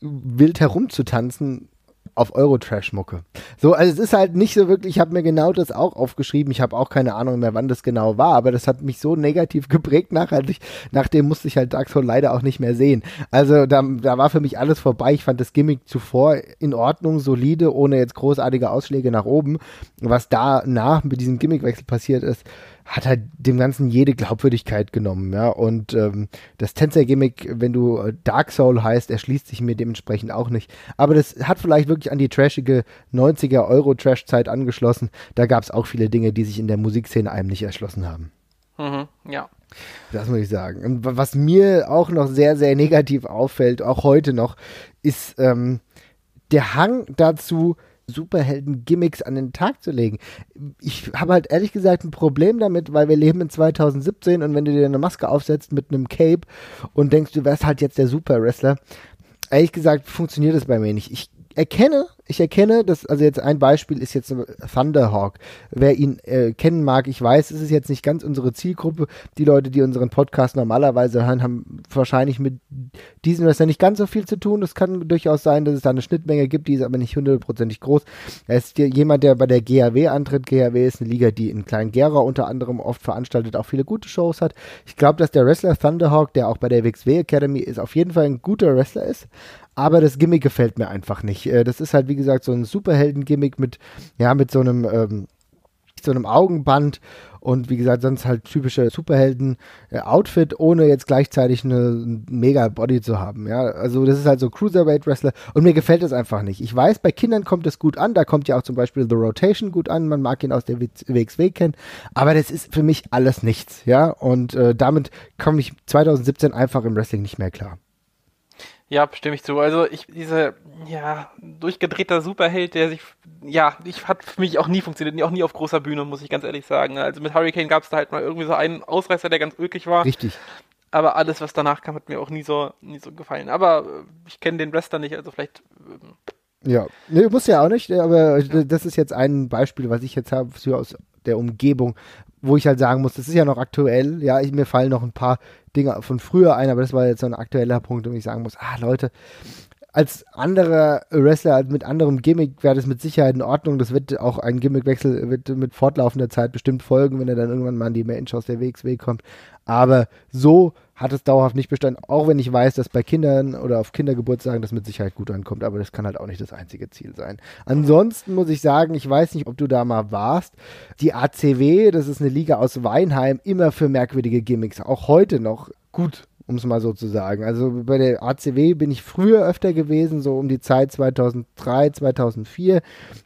wild herumzutanzen auf Eurotrash-Mucke. So, also es ist halt nicht so wirklich, ich habe mir genau das auch aufgeschrieben, ich habe auch keine Ahnung mehr, wann das genau war, aber das hat mich so negativ (laughs) geprägt nachhaltig, nachdem musste ich halt Dark Soul leider auch nicht mehr sehen. Also da, da war für mich alles vorbei, ich fand das Gimmick zuvor in Ordnung, solide, ohne jetzt großartige Ausschläge nach oben. Was danach mit diesem Gimmickwechsel passiert ist, hat halt dem Ganzen jede Glaubwürdigkeit genommen, ja. Und ähm, das Tänzer-Gimmick, wenn du äh, Dark Soul heißt, erschließt sich mir dementsprechend auch nicht. Aber das hat vielleicht wirklich an die trashige 90er Euro-Trash-Zeit angeschlossen. Da gab es auch viele Dinge, die sich in der Musikszene einem nicht erschlossen haben. Mhm, ja. Das muss ich sagen. Und wa- was mir auch noch sehr, sehr negativ auffällt, auch heute noch, ist ähm, der Hang dazu, Superhelden-Gimmicks an den Tag zu legen. Ich habe halt ehrlich gesagt ein Problem damit, weil wir leben in 2017 und wenn du dir eine Maske aufsetzt mit einem Cape und denkst, du wärst halt jetzt der Super-Wrestler, ehrlich gesagt funktioniert das bei mir nicht. Ich erkenne, ich erkenne, dass, also jetzt ein Beispiel ist jetzt Thunderhawk. Wer ihn äh, kennen mag, ich weiß, es ist jetzt nicht ganz unsere Zielgruppe. Die Leute, die unseren Podcast normalerweise hören, haben wahrscheinlich mit diesen Wrestler nicht ganz so viel zu tun. Es kann durchaus sein, dass es da eine Schnittmenge gibt, die ist aber nicht hundertprozentig groß. Er ist jemand, der bei der GHW antritt. GHW ist eine Liga, die in Klein-Gera unter anderem oft veranstaltet, auch viele gute Shows hat. Ich glaube, dass der Wrestler Thunderhawk, der auch bei der WXW Academy ist, auf jeden Fall ein guter Wrestler ist. Aber das Gimmick gefällt mir einfach nicht. Äh, Das ist halt, wie gesagt, so ein Superhelden-Gimmick mit, ja, mit so einem, ähm, so einem Augenband und wie gesagt, sonst halt typische Superhelden-Outfit, ohne jetzt gleichzeitig eine mega Body zu haben. Ja, also das ist halt so Cruiserweight-Wrestler und mir gefällt das einfach nicht. Ich weiß, bei Kindern kommt es gut an, da kommt ja auch zum Beispiel The Rotation gut an, man mag ihn aus der WXW kennen, aber das ist für mich alles nichts, ja, und äh, damit komme ich 2017 einfach im Wrestling nicht mehr klar. Ja, stimme ich zu. Also ich, diese, ja, durchgedrehter Superheld, der sich, ja, ich hat für mich auch nie funktioniert, auch nie auf großer Bühne, muss ich ganz ehrlich sagen. Also mit Hurricane gab es da halt mal irgendwie so einen Ausreißer, der ganz ulkig war. Richtig. Aber alles, was danach kam, hat mir auch nie so, nie so gefallen. Aber äh, ich kenne den Wrestler nicht, also vielleicht. ähm, Ja, nee, muss ja auch nicht, aber das ist jetzt ein Beispiel, was ich jetzt habe aus der Umgebung, wo ich halt sagen muss, das ist ja noch aktuell. Ja, ich, mir fallen noch ein paar Dinge von früher ein, aber das war jetzt so ein aktueller Punkt, wo ich sagen muss, ah Leute, als anderer Wrestler mit anderem Gimmick wäre das mit Sicherheit in Ordnung. Das wird auch ein Gimmickwechsel wird mit fortlaufender Zeit bestimmt folgen, wenn er dann irgendwann mal an die aus der WXW kommt. Aber so hat es dauerhaft nicht bestanden, auch wenn ich weiß, dass bei Kindern oder auf Kindergeburtstagen das mit Sicherheit gut ankommt, aber das kann halt auch nicht das einzige Ziel sein. Ansonsten muss ich sagen, ich weiß nicht, ob du da mal warst, die ACW, das ist eine Liga aus Weinheim, immer für merkwürdige Gimmicks, auch heute noch gut, um es mal so zu sagen. Also bei der ACW bin ich früher öfter gewesen, so um die Zeit 2003, 2004.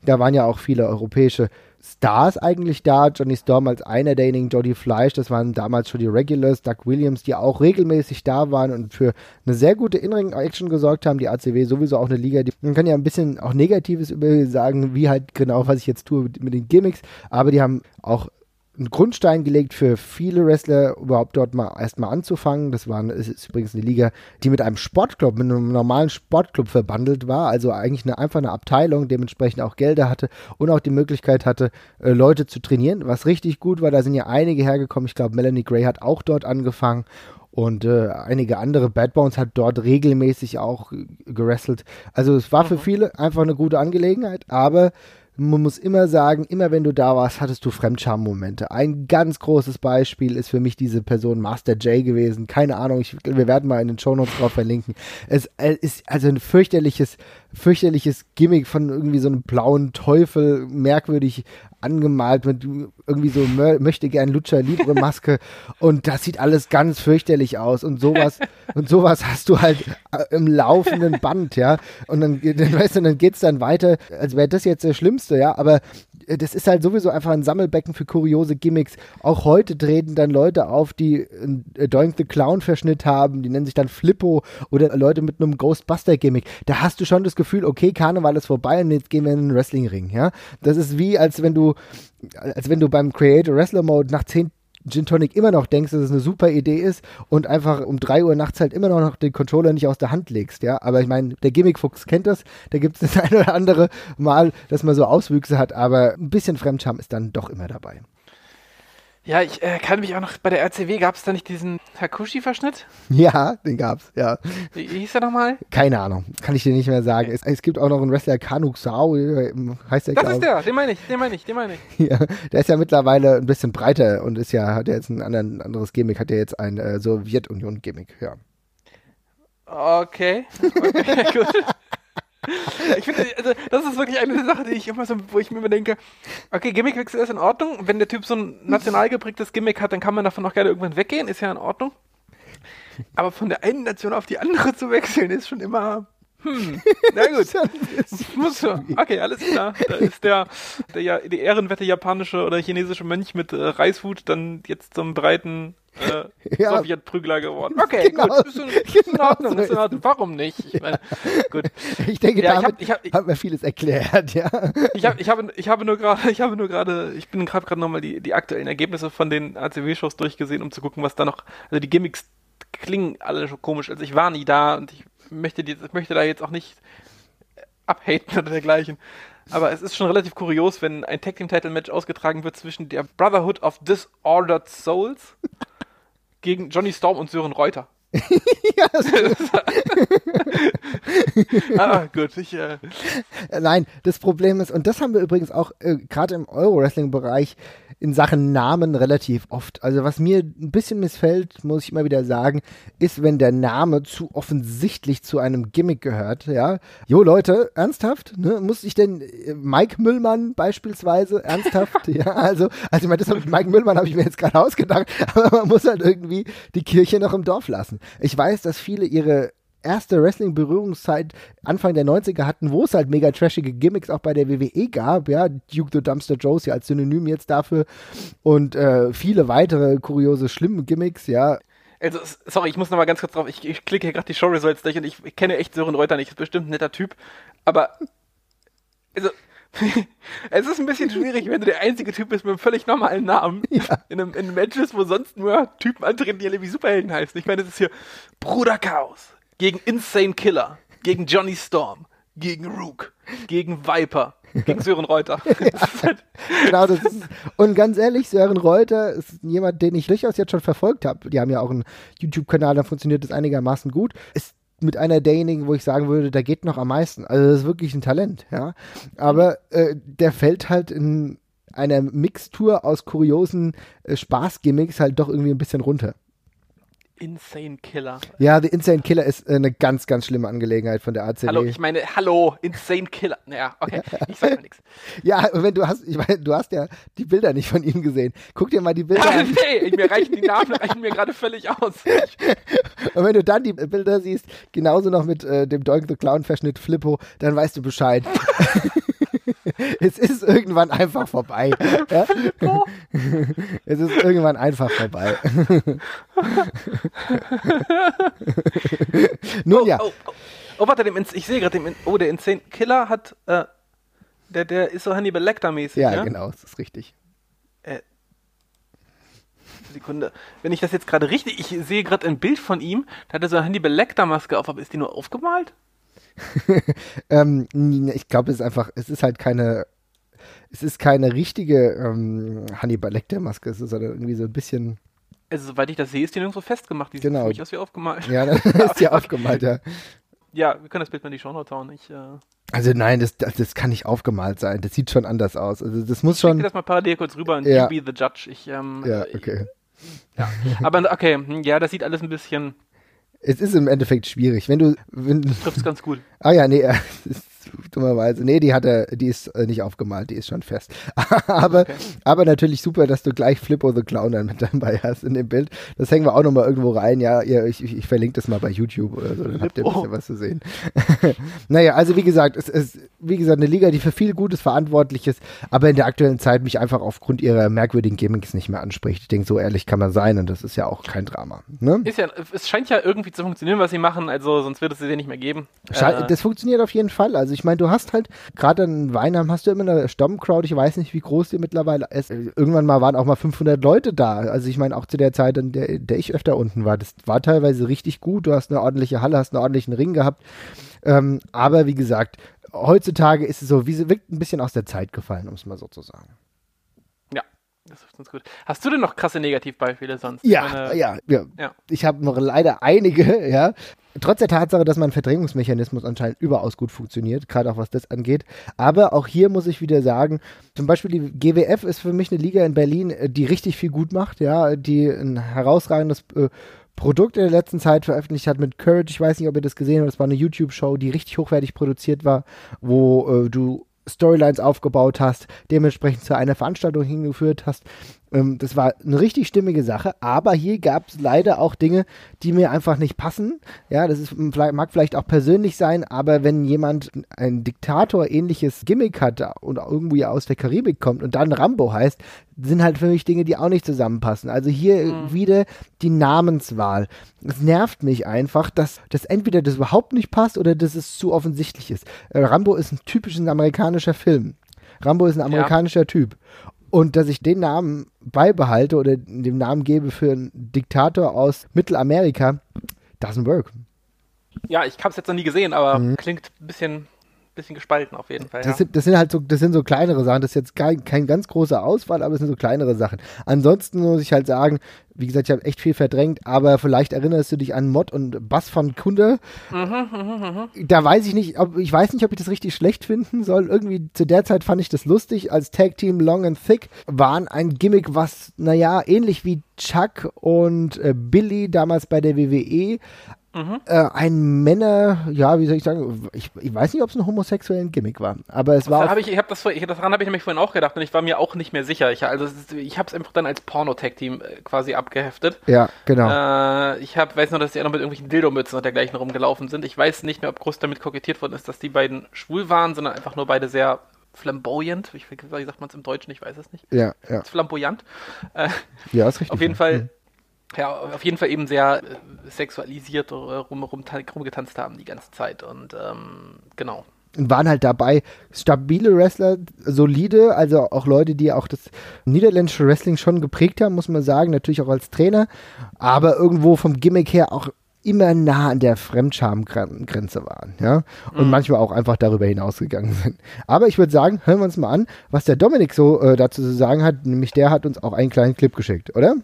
Da waren ja auch viele europäische Stars eigentlich da. Johnny Storm als einer derjenigen, Jody Fleisch, das waren damals schon die Regulars, Doug Williams, die auch regelmäßig da waren und für eine sehr gute In-Ring-Action gesorgt haben. Die ACW sowieso auch eine Liga, die, man kann ja ein bisschen auch Negatives über sagen, wie halt genau, was ich jetzt tue mit, mit den Gimmicks, aber die haben auch einen Grundstein gelegt für viele Wrestler, überhaupt dort mal erstmal anzufangen. Das war, ist, ist übrigens eine Liga, die mit einem Sportclub, mit einem normalen Sportclub verbandelt war, also eigentlich eine, einfach eine Abteilung, dementsprechend auch Gelder hatte und auch die Möglichkeit hatte, äh, Leute zu trainieren, was richtig gut war. Da sind ja einige hergekommen. Ich glaube, Melanie Gray hat auch dort angefangen und äh, einige andere. Bad Bones hat dort regelmäßig auch gerestelt. Also es war für mhm. viele einfach eine gute Angelegenheit, aber man muss immer sagen, immer wenn du da warst, hattest du Fremdscham-Momente. Ein ganz großes Beispiel ist für mich diese Person Master J gewesen. Keine Ahnung, ich, wir werden mal in den Show Notes drauf verlinken. Es, es ist also ein fürchterliches, fürchterliches Gimmick von irgendwie so einem blauen Teufel, merkwürdig angemalt mit irgendwie so möchte gern Lucha Libre Maske und das sieht alles ganz fürchterlich aus und sowas und sowas hast du halt äh, im laufenden Band, ja. Und dann, dann weißt du, dann geht's dann weiter, als wäre das jetzt das Schlimmste, ja, aber äh, das ist halt sowieso einfach ein Sammelbecken für kuriose Gimmicks. Auch heute treten dann Leute auf, die einen äh, Doink the Clown Verschnitt haben, die nennen sich dann Flippo oder Leute mit einem Ghostbuster Gimmick. Da hast du schon das Gefühl, okay, Karneval ist vorbei und jetzt gehen wir in den Wrestlingring, ja. Das ist wie, als wenn du, als wenn du beim Creator Wrestler Mode nach zehn Gin Tonic immer noch denkst, dass es eine super Idee ist und einfach um drei Uhr nachts halt immer noch den Controller nicht aus der Hand legst, ja. Aber ich meine, der Gimmick-Fuchs kennt das, da gibt es das (laughs) ein oder andere Mal, dass man so Auswüchse hat, aber ein bisschen Fremdscham ist dann doch immer dabei. Ja, ich äh, kann mich auch noch, bei der RCW gab es da nicht diesen Hakushi-Verschnitt? Ja, den gab's, ja. Wie, hieß der nochmal? Keine Ahnung, kann ich dir nicht mehr sagen. Es, es gibt auch noch einen Wrestler, Kanuk Sao, heißt der, Das ist der, den meine ich, den meine ich, den meine ich. (laughs) ja, der ist ja mittlerweile ein bisschen breiter und ist ja, hat ja jetzt ein anderen, anderes Gimmick, hat ja jetzt ein äh, Sowjetunion-Gimmick, ja. Okay, (laughs) okay, (laughs) gut. Ich finde, also, das ist wirklich eine Sache, die ich immer so, wo ich mir immer denke, okay, Gimmickwechsel ist in Ordnung. Wenn der Typ so ein national geprägtes Gimmick hat, dann kann man davon auch gerne irgendwann weggehen, ist ja in Ordnung. Aber von der einen Nation auf die andere zu wechseln, ist schon immer, hm, (laughs) na gut. (laughs) Muss. Okay, alles klar. Da ist der, der ja, die ehrenwerte japanische oder chinesische Mönch mit äh, Reishut dann jetzt zum breiten äh, ja. Sowjetprügler geworden. Okay, (laughs) genau, gut. Ist in, ist in Ordnung, ist in Ordnung. Warum nicht? Ich meine, (laughs) gut. Ich denke, ja, damit ich hab, ich hab, hat mir vieles erklärt, ja. Ich habe, ich habe, ich habe nur gerade, ich habe nur gerade, ich bin gerade nochmal die, die aktuellen Ergebnisse von den ACW-Shows durchgesehen, um zu gucken, was da noch, also die Gimmicks klingen alle schon komisch. Also ich war nie da und ich möchte, die, möchte da jetzt auch nicht abhaten oder dergleichen. Aber es ist schon relativ kurios, wenn ein Tag Team Title Match ausgetragen wird zwischen der Brotherhood of Disordered Souls gegen Johnny Storm und Sören Reuter. (laughs) ja, (laughs) (laughs) ah, gut. Ich, äh Nein, das Problem ist, und das haben wir übrigens auch äh, gerade im Euro-Wrestling-Bereich in Sachen Namen relativ oft. Also was mir ein bisschen missfällt, muss ich immer wieder sagen, ist, wenn der Name zu offensichtlich zu einem Gimmick gehört, ja. Jo, Leute, ernsthaft? Ne? Muss ich denn äh, Mike Müllmann beispielsweise ernsthaft? ja, also, also ich meine, das mit Mike Müllmann habe ich mir jetzt gerade ausgedacht, aber man muss halt irgendwie die Kirche noch im Dorf lassen. Ich weiß, dass viele ihre erste Wrestling-Berührungszeit Anfang der 90er hatten, wo es halt mega trashige Gimmicks auch bei der WWE gab, ja, Duke the Dumpster Josie als Synonym jetzt dafür. Und äh, viele weitere kuriose, schlimme Gimmicks, ja. Also, sorry, ich muss nochmal ganz kurz drauf, ich, ich klicke hier gerade die Show-Results durch und ich, ich, kenne echt Sören Reuter nicht, ist bestimmt ein netter Typ, aber, also, (laughs) es ist ein bisschen schwierig, wenn du der einzige Typ bist mit einem völlig normalen Namen ja. in, einem, in einem Matches, wo sonst nur Typen antreten, die alle wie Superhelden heißen. Ich meine, das ist hier Bruder Chaos, gegen Insane Killer, gegen Johnny Storm, gegen Rook, gegen Viper, gegen Sören Reuter. (laughs) Ja. genau, das (laughs) ist, und ganz ehrlich, Sören Reuter ist jemand, den ich durchaus jetzt schon verfolgt habe. Die haben ja auch einen YouTube-Kanal, da funktioniert das einigermaßen gut. Ist mit einer derjenigen, wo ich sagen würde, da geht noch am meisten. Also das ist wirklich ein Talent, ja. Aber äh, der fällt halt in einer Mixtur aus kuriosen äh, Spaßgimmicks halt doch irgendwie ein bisschen runter. Insane Killer. Ja, The Insane Killer ist äh, eine ganz, ganz schlimme Angelegenheit von der ACD. Hallo, ich meine, hallo, Insane Killer. Naja, okay, (laughs) ich sag mal nichts. Ja, wenn du hast, ich meine, du hast ja die Bilder nicht von ihm gesehen. Guck dir mal die Bilder an. nee, mir reichen die Namen reichen mir gerade völlig aus. (laughs) Und wenn du dann die Bilder siehst, genauso noch mit äh, dem Doink the Clown Verschnitt Flippo, dann weißt du Bescheid. (laughs) (laughs) es ist irgendwann einfach vorbei. Ja? (laughs) es ist irgendwann einfach vorbei. (laughs) Nun oh, ja. Oh, oh. oh warte, dem, ich sehe gerade, oh, der Insane Killer hat, äh, der, der ist so Hannibal Lecter-mäßig. Ja, ja, genau, das ist richtig. Äh, Sekunde. Wenn ich das jetzt gerade richtig, ich sehe gerade ein Bild von ihm, da hat er so eine Hannibal Lecter-Maske auf, aber ist die nur aufgemalt? (laughs) ähm, ich glaube, es ist einfach, es ist halt keine, es ist keine richtige ähm, Hannibal Lecter-Maske, es ist halt irgendwie so ein bisschen. Also, soweit ich das sehe, ist die nirgendwo festgemacht. Die Genau. sieht für mich aus wie aufgemalt. Ja, (laughs) (laughs) ist ja aufgemalt, ja. Ja, wir können das Bild mal in die Shownotes hauen. Ich, äh, Also nein, das, das, das kann nicht aufgemalt sein. Das sieht schon anders aus. Also das muss ich schicke schon. das mal parallel kurz rüber und Ja. you be the judge. Ich, ähm, Ja, okay. Aber okay, hm, ja, das sieht alles ein bisschen, Es ist im Endeffekt schwierig. Wenn du, wenn, trifft es ganz gut. ah ja, nee, (laughs) das dummerweise, nee, die hat er, die ist äh, nicht aufgemalt, die ist schon fest. (laughs) aber, Okay. aber natürlich super, dass du gleich Flippo the Clown dann mit dabei hast in dem Bild. Das hängen wir auch nochmal irgendwo rein. Ja, ich, ich, ich verlinke das mal bei YouTube oder so, dann habt ihr ein bisschen was zu sehen. (laughs) naja, also wie gesagt, es ist, wie gesagt, eine Liga, die für viel Gutes verantwortlich ist, aber in der aktuellen Zeit mich einfach aufgrund ihrer merkwürdigen Gimmicks nicht mehr anspricht. Ich denke, so ehrlich kann man sein und das ist ja auch kein Drama. Ne? Ist ja, es scheint ja irgendwie zu funktionieren, was sie machen, also sonst wird es sie nicht mehr geben. Äh, Das funktioniert auf jeden Fall. Also ich meine, du hast halt, gerade in Weinheim hast du immer eine Stammcrowd, ich weiß nicht, wie groß die mittlerweile ist. Irgendwann mal waren auch mal 500 Leute da. Also ich meine, auch zu der Zeit, in der, in der ich öfter unten war, das war teilweise richtig gut. Du hast eine ordentliche Halle, hast einen ordentlichen Ring gehabt. Ähm, aber wie gesagt, heutzutage ist es so, wie sie wirkt ein bisschen aus der Zeit gefallen, um es mal so zu sagen. ja, das ist ganz gut. Hast du denn noch krasse Negativbeispiele sonst? Ja, Ich meine, ja, ja. ja. Ich habe noch leider einige, (laughs) ja. Trotz der Tatsache, dass mein Verdrängungsmechanismus anscheinend überaus gut funktioniert, gerade auch was das angeht. Aber auch hier muss ich wieder sagen, zum Beispiel die GWF ist für mich eine Liga in Berlin, äh, die richtig viel gut macht, ja, die ein herausragendes äh, Produkt in der letzten Zeit veröffentlicht hat mit Courage. Ich weiß nicht, ob ihr das gesehen habt. Das war eine YouTube-Show, die richtig hochwertig produziert war, wo äh, du Storylines aufgebaut hast, dementsprechend zu einer Veranstaltung hingeführt hast. Ähm, das war eine richtig stimmige Sache, aber hier gab es leider auch Dinge, die mir einfach nicht passen. Ja, das ist, mag vielleicht auch persönlich sein, aber wenn jemand ein Diktator ähnliches Gimmick hat und irgendwie aus der Karibik kommt und dann Rambo heißt, sind halt für mich Dinge, die auch nicht zusammenpassen. Also hier wieder die Namenswahl. Es nervt mich einfach, dass, dass entweder das überhaupt nicht passt oder dass es zu offensichtlich ist. Äh, Rambo ist ein typischer amerikanischer Film. Rambo ist ein amerikanischer Typ. Und dass ich den Namen beibehalte oder den Namen gebe für einen Diktator aus Mittelamerika, doesn't work. ja, ich habe es jetzt noch nie gesehen, aber klingt ein bisschen, bisschen gespalten auf jeden Fall. Das, Ja. sind, das sind halt so, das sind so kleinere Sachen. Das ist jetzt kein, kein ganz großer Auswahl, aber es sind so kleinere Sachen. Ansonsten muss ich halt sagen, wie gesagt, ich habe echt viel verdrängt, aber vielleicht erinnerst du dich an Mod und Bass von Kunde. Da weiß ich nicht, ob, ich weiß nicht, ob ich das richtig schlecht finden soll. Irgendwie zu der Zeit fand ich das lustig. Als Tag Team Long and Thick waren ein Gimmick, was, naja, ähnlich wie Chuck und äh, Billy damals bei der WWE äh, ein Männer, ja, wie soll ich sagen, ich, ich weiß nicht, ob es ein homosexuellen Gimmick war, aber es war hab ich, ich hab das, ich, daran habe ich nämlich vorhin auch gedacht und ich war mir auch nicht mehr sicher. Ich, also, ich habe es einfach dann als Porno-Tag-Team äh, quasi abgeheftet. ja, genau. Äh, ich hab, weiß nur, dass die auch noch mit irgendwelchen Dildomützen und dergleichen rumgelaufen sind. Ich weiß nicht mehr, ob groß damit kokettiert worden ist, dass die beiden schwul waren, sondern einfach nur beide sehr flamboyant. Ich, wie sagt man es im Deutschen? Ich weiß es nicht. ja, ja, Flamboyant. Äh, ja, ist richtig. auf jeden Fall, ja, auf jeden Fall eben sehr äh, sexualisiert äh, rum, rum, rumgetanzt haben die ganze Zeit. Und ähm, genau. Und waren halt dabei stabile Wrestler, solide, also auch Leute, die auch das niederländische Wrestling schon geprägt haben, muss man sagen, natürlich auch als Trainer, aber irgendwo vom Gimmick her auch immer nah an der Fremdschamgrenze waren, ja, und manchmal auch einfach darüber hinausgegangen sind. Aber ich würde sagen, hören wir uns mal an, was der Dominik so äh, dazu zu sagen hat, nämlich der hat uns auch einen kleinen Clip geschickt, oder?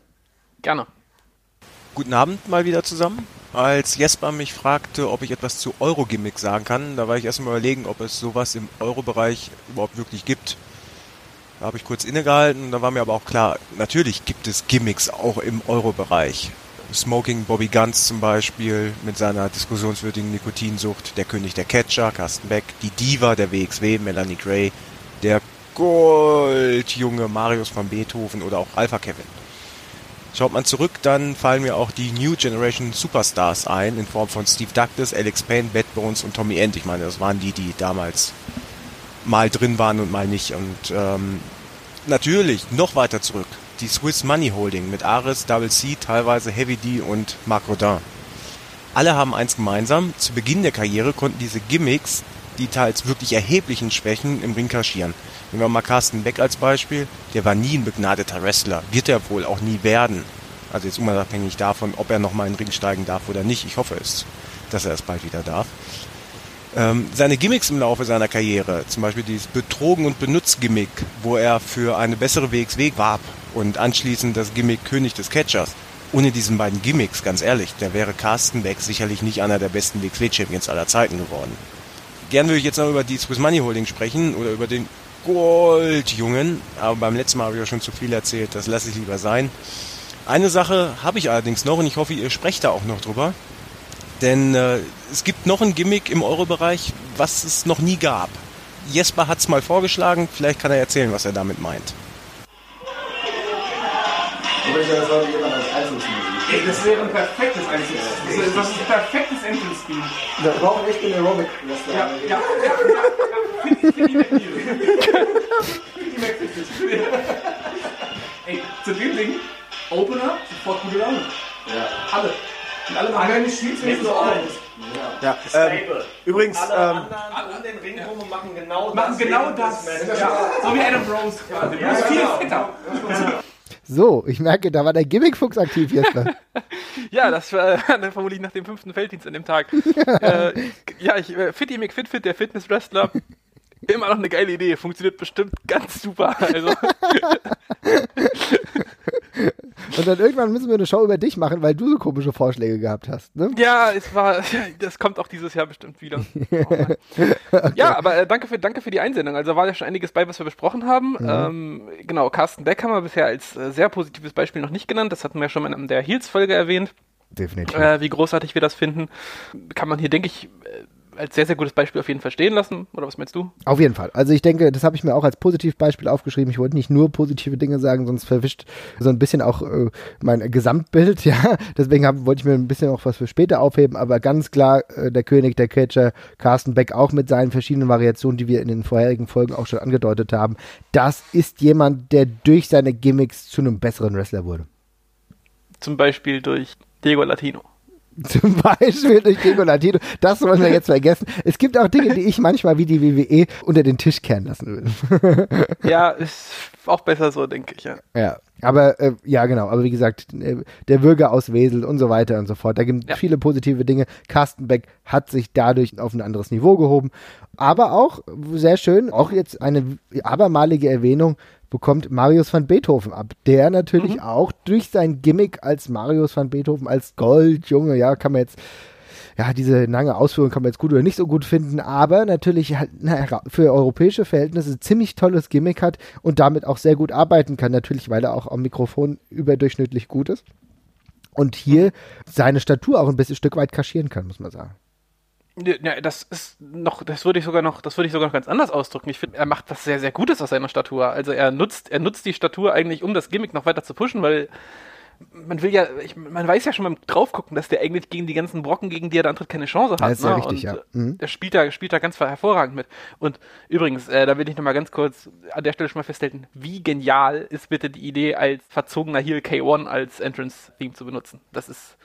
Gerne. Guten Abend mal wieder zusammen. Als Jesper mich fragte, ob ich etwas zu Eurogimmick sagen kann, da war ich erst mal überlegen, ob es sowas im Euro-Bereich überhaupt wirklich gibt. Da habe ich kurz innegehalten, da war mir aber auch klar, natürlich gibt es Gimmicks auch im Euro-Bereich. Smoking Bobby Guns zum Beispiel mit seiner diskussionswürdigen Nikotinsucht, der König der Catcher, Carsten Beck, die Diva der WXW, Melanie Gray, der Goldjunge Marius von Beethoven oder auch Alpha Kevin. Schaut man zurück, dann fallen mir auch die New Generation Superstars ein, in Form von Steve Douglas, Alex Payne, Bad Bones und Tommy End. Ich meine, das waren die, die damals mal drin waren und mal nicht. Und ähm, natürlich noch weiter zurück, die Swiss Money Holding mit Ares, Double C, teilweise Heavy D und Marc Rodin. Alle haben eins gemeinsam, zu Beginn der Karriere konnten diese Gimmicks die teils wirklich erheblichen Schwächen im Ring kaschieren. Nehmen wir mal Carsten Beck als Beispiel, der war nie ein begnadeter Wrestler, wird er wohl auch nie werden. Also jetzt unabhängig davon, ob er nochmal in den Ring steigen darf oder nicht. Ich hoffe es, dass er es bald wieder darf. Ähm, seine Gimmicks im Laufe seiner Karriere, zum Beispiel dieses Betrogen- und Benutzt-Gimmick, wo er für eine bessere WXW warb und anschließend das Gimmick König des Catchers. Ohne diesen beiden Gimmicks, ganz ehrlich, der wäre Carsten Beck sicherlich nicht einer der besten WXW-Champions aller Zeiten geworden. Gern würde ich jetzt noch über die Swiss Money Holding sprechen oder über den Goldjungen, aber beim letzten Mal habe ich ja schon zu viel erzählt, das lasse ich lieber sein. Eine Sache habe ich allerdings noch und ich hoffe, ihr sprecht da auch noch drüber. Denn äh, es gibt noch ein Gimmick im Euro-Bereich, was es noch nie gab. Jesper hat es mal vorgeschlagen, vielleicht kann er erzählen, was er damit meint. Ey, das wäre ein perfektes Einzel. Das ist ein perfektes Entrance-Spiel. Wir brauchen echt den Aerobic. Ja, ja, ja, ja. Finde find ich McNeil. Finde ich McNeil. Ey, zu dem Ding, Opener, sofort gute Laune. Ja. Alle. Und alle machen wenn es so Ja, ähm, übrigens, ähm, um den Ring rum und machen genau Machen das. genau während das. Matches. Ja, so wie Adam Rose quasi. Ja, viel genau. fitter. So, ich merke, da war der Gimmickfuchs aktiv jetzt. (laughs) Ja, das war (laughs) vermutlich nach dem fünften Felddienst an dem Tag. (laughs) äh, ja, ich, äh, Fitty McFitfit, der Fitness-Wrestler, immer noch eine geile Idee. Funktioniert bestimmt ganz super. Also, Und dann irgendwann müssen wir eine Show über dich machen, weil du so komische Vorschläge gehabt hast. Ne? ja, es war, (laughs) das kommt auch dieses Jahr bestimmt wieder. (laughs) Oh ja, aber äh, danke, für, danke für die Einsendung. Also war ja schon einiges bei, was wir besprochen haben. Ähm, genau, Carsten Beck haben wir bisher als äh, sehr positives Beispiel noch nicht genannt. Das hatten wir schon mal in der Heels-Folge erwähnt. Definitiv. äh, wie großartig wir das finden. Kann man hier, denke ich, äh, als sehr, sehr gutes Beispiel auf jeden Fall stehen lassen. Oder was meinst du? Auf jeden Fall. Also ich denke, das habe ich mir auch als Positivbeispiel aufgeschrieben. Ich wollte nicht nur positive Dinge sagen, sonst verwischt so ein bisschen auch äh, mein Gesamtbild, (laughs) ja. Deswegen hab, wollte ich mir ein bisschen auch was für später aufheben, aber ganz klar, äh, der König, der Catcher, Carsten Beck auch mit seinen verschiedenen Variationen, die wir in den vorherigen Folgen auch schon angedeutet haben. Das ist jemand, der durch seine Gimmicks zu einem besseren Wrestler wurde. Zum Beispiel durch Diego Latino. Zum Beispiel durch Diego Latino. Das wollen wir jetzt vergessen. Es gibt auch Dinge, die ich manchmal wie die WWE unter den Tisch kehren lassen will. (laughs) Ja, ist auch besser so, denke ich, ja. Ja, aber äh, ja, genau. Aber wie gesagt, äh, der Bürger aus Wesel und so weiter und so fort. Da gibt es Ja. viele positive Dinge. Carsten Beck hat sich dadurch auf ein anderes Niveau gehoben. Aber auch sehr schön, auch jetzt eine abermalige Erwähnung bekommt Marius van Beethoven ab, der natürlich auch durch sein Gimmick als Marius van Beethoven, als Goldjunge, ja, kann man jetzt ja, diese lange Ausführung kann man jetzt gut oder nicht so gut finden, aber natürlich halt für europäische Verhältnisse ein ziemlich tolles Gimmick hat und damit auch sehr gut arbeiten kann, natürlich, weil er auch am Mikrofon überdurchschnittlich gut ist. Und hier seine Statur auch ein bisschen Stück weit kaschieren kann, muss man sagen. Ja, das ist noch, das würde ich sogar noch, das würde ich sogar noch ganz anders ausdrücken. Ich finde, er macht was sehr, sehr Gutes aus seiner Statur. Also er nutzt, er nutzt die Statur eigentlich, um das Gimmick noch weiter zu pushen, weil man will ja, ich, man weiß ja schon beim draufgucken, dass der eigentlich gegen die ganzen Brocken, gegen die er da antritt, keine Chance hat. Ja, ist ja ne? richtig, Und, ja. äh, Mhm. Er spielt da, spielt da ganz hervorragend mit. Und übrigens, äh, da will ich nochmal ganz kurz an der Stelle schon mal festhalten, wie genial ist bitte die Idee, als verzogener Heel K1 als Entrance-Theme zu benutzen. Das ist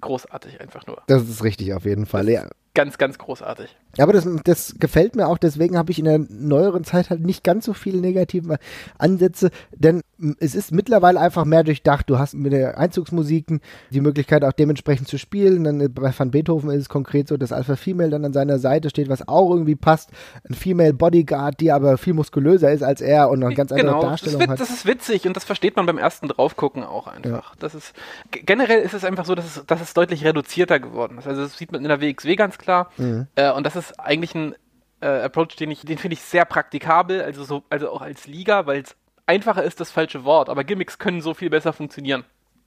großartig einfach nur. Das ist richtig auf jeden Fall. Ja. Ganz, ganz großartig. Aber das, das gefällt mir auch, deswegen habe ich in der neueren Zeit halt nicht ganz so viele negative Ansätze, denn es ist mittlerweile einfach mehr durchdacht. Du hast mit der Einzugsmusiken die Möglichkeit auch dementsprechend zu spielen. Dann äh, bei Van Beethoven ist es konkret so, dass Alpha Female dann an seiner Seite steht, was auch irgendwie passt. Ein Female Bodyguard, die aber viel muskulöser ist als er und noch eine ganz andere Genau, das ist, Darstellung wit- hat. das ist witzig und das versteht man beim ersten Draufgucken auch einfach. Das ist generell ist es einfach so, dass es, dass es deutlich reduzierter geworden ist. Also das sieht man in der WXW ganz klar. Mhm. Äh, und das ist eigentlich ein äh, Approach, den ich, den finde ich sehr praktikabel, also so, also auch als Liga, weil es einfacher ist das falsche Wort, aber Gimmicks können so viel besser funktionieren.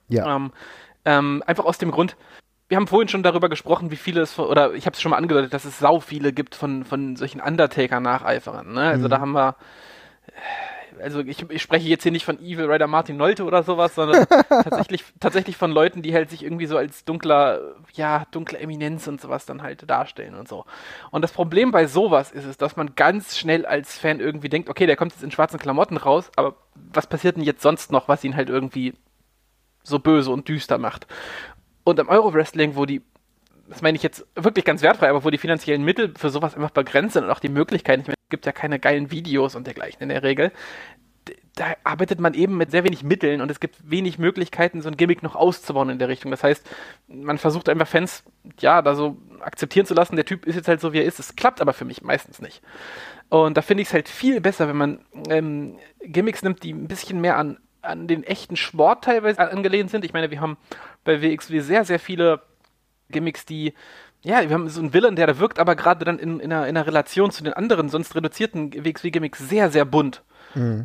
Ja. Ähm, ähm, einfach aus dem Grund, wir haben vorhin schon darüber gesprochen, wie viele es, oder ich habe es schon mal angedeutet, dass es sau viele gibt von, von solchen Undertaker-Nacheiferern. Ne? Also Mhm. da haben wir, also ich, ich spreche jetzt hier nicht von Evil Rider Martin Nolte oder sowas, sondern (laughs) tatsächlich, tatsächlich von Leuten, die halt sich irgendwie so als dunkler, ja, dunkle Eminenz und sowas dann halt darstellen und so. Und das Problem bei sowas ist es, dass man ganz schnell als Fan irgendwie denkt, okay, der kommt jetzt in schwarzen Klamotten raus, aber was passiert denn jetzt sonst noch, was ihn halt irgendwie so böse und düster macht? Und im Euro-Wrestling, wo die, das meine ich jetzt wirklich ganz wertfrei, aber wo die finanziellen Mittel für sowas einfach begrenzt sind und auch die Möglichkeiten, ich meine, es gibt ja keine geilen Videos und dergleichen in der Regel, da arbeitet man eben mit sehr wenig Mitteln und es gibt wenig Möglichkeiten, so ein Gimmick noch auszubauen in der Richtung. Das heißt, man versucht einfach Fans, ja, da so akzeptieren zu lassen, der Typ ist jetzt halt so, wie er ist. Es klappt aber für mich meistens nicht. Und da finde ich es halt viel besser, wenn man ähm, Gimmicks nimmt, die ein bisschen mehr an, an den echten Sport teilweise angelehnt sind. Ich meine, wir haben bei WXW sehr, sehr viele Gimmicks, die, ja, wir haben so einen Villain, der da wirkt, aber gerade dann in, in, einer, in einer Relation zu den anderen, sonst reduzierten WXW-Gimmicks sehr, sehr bunt.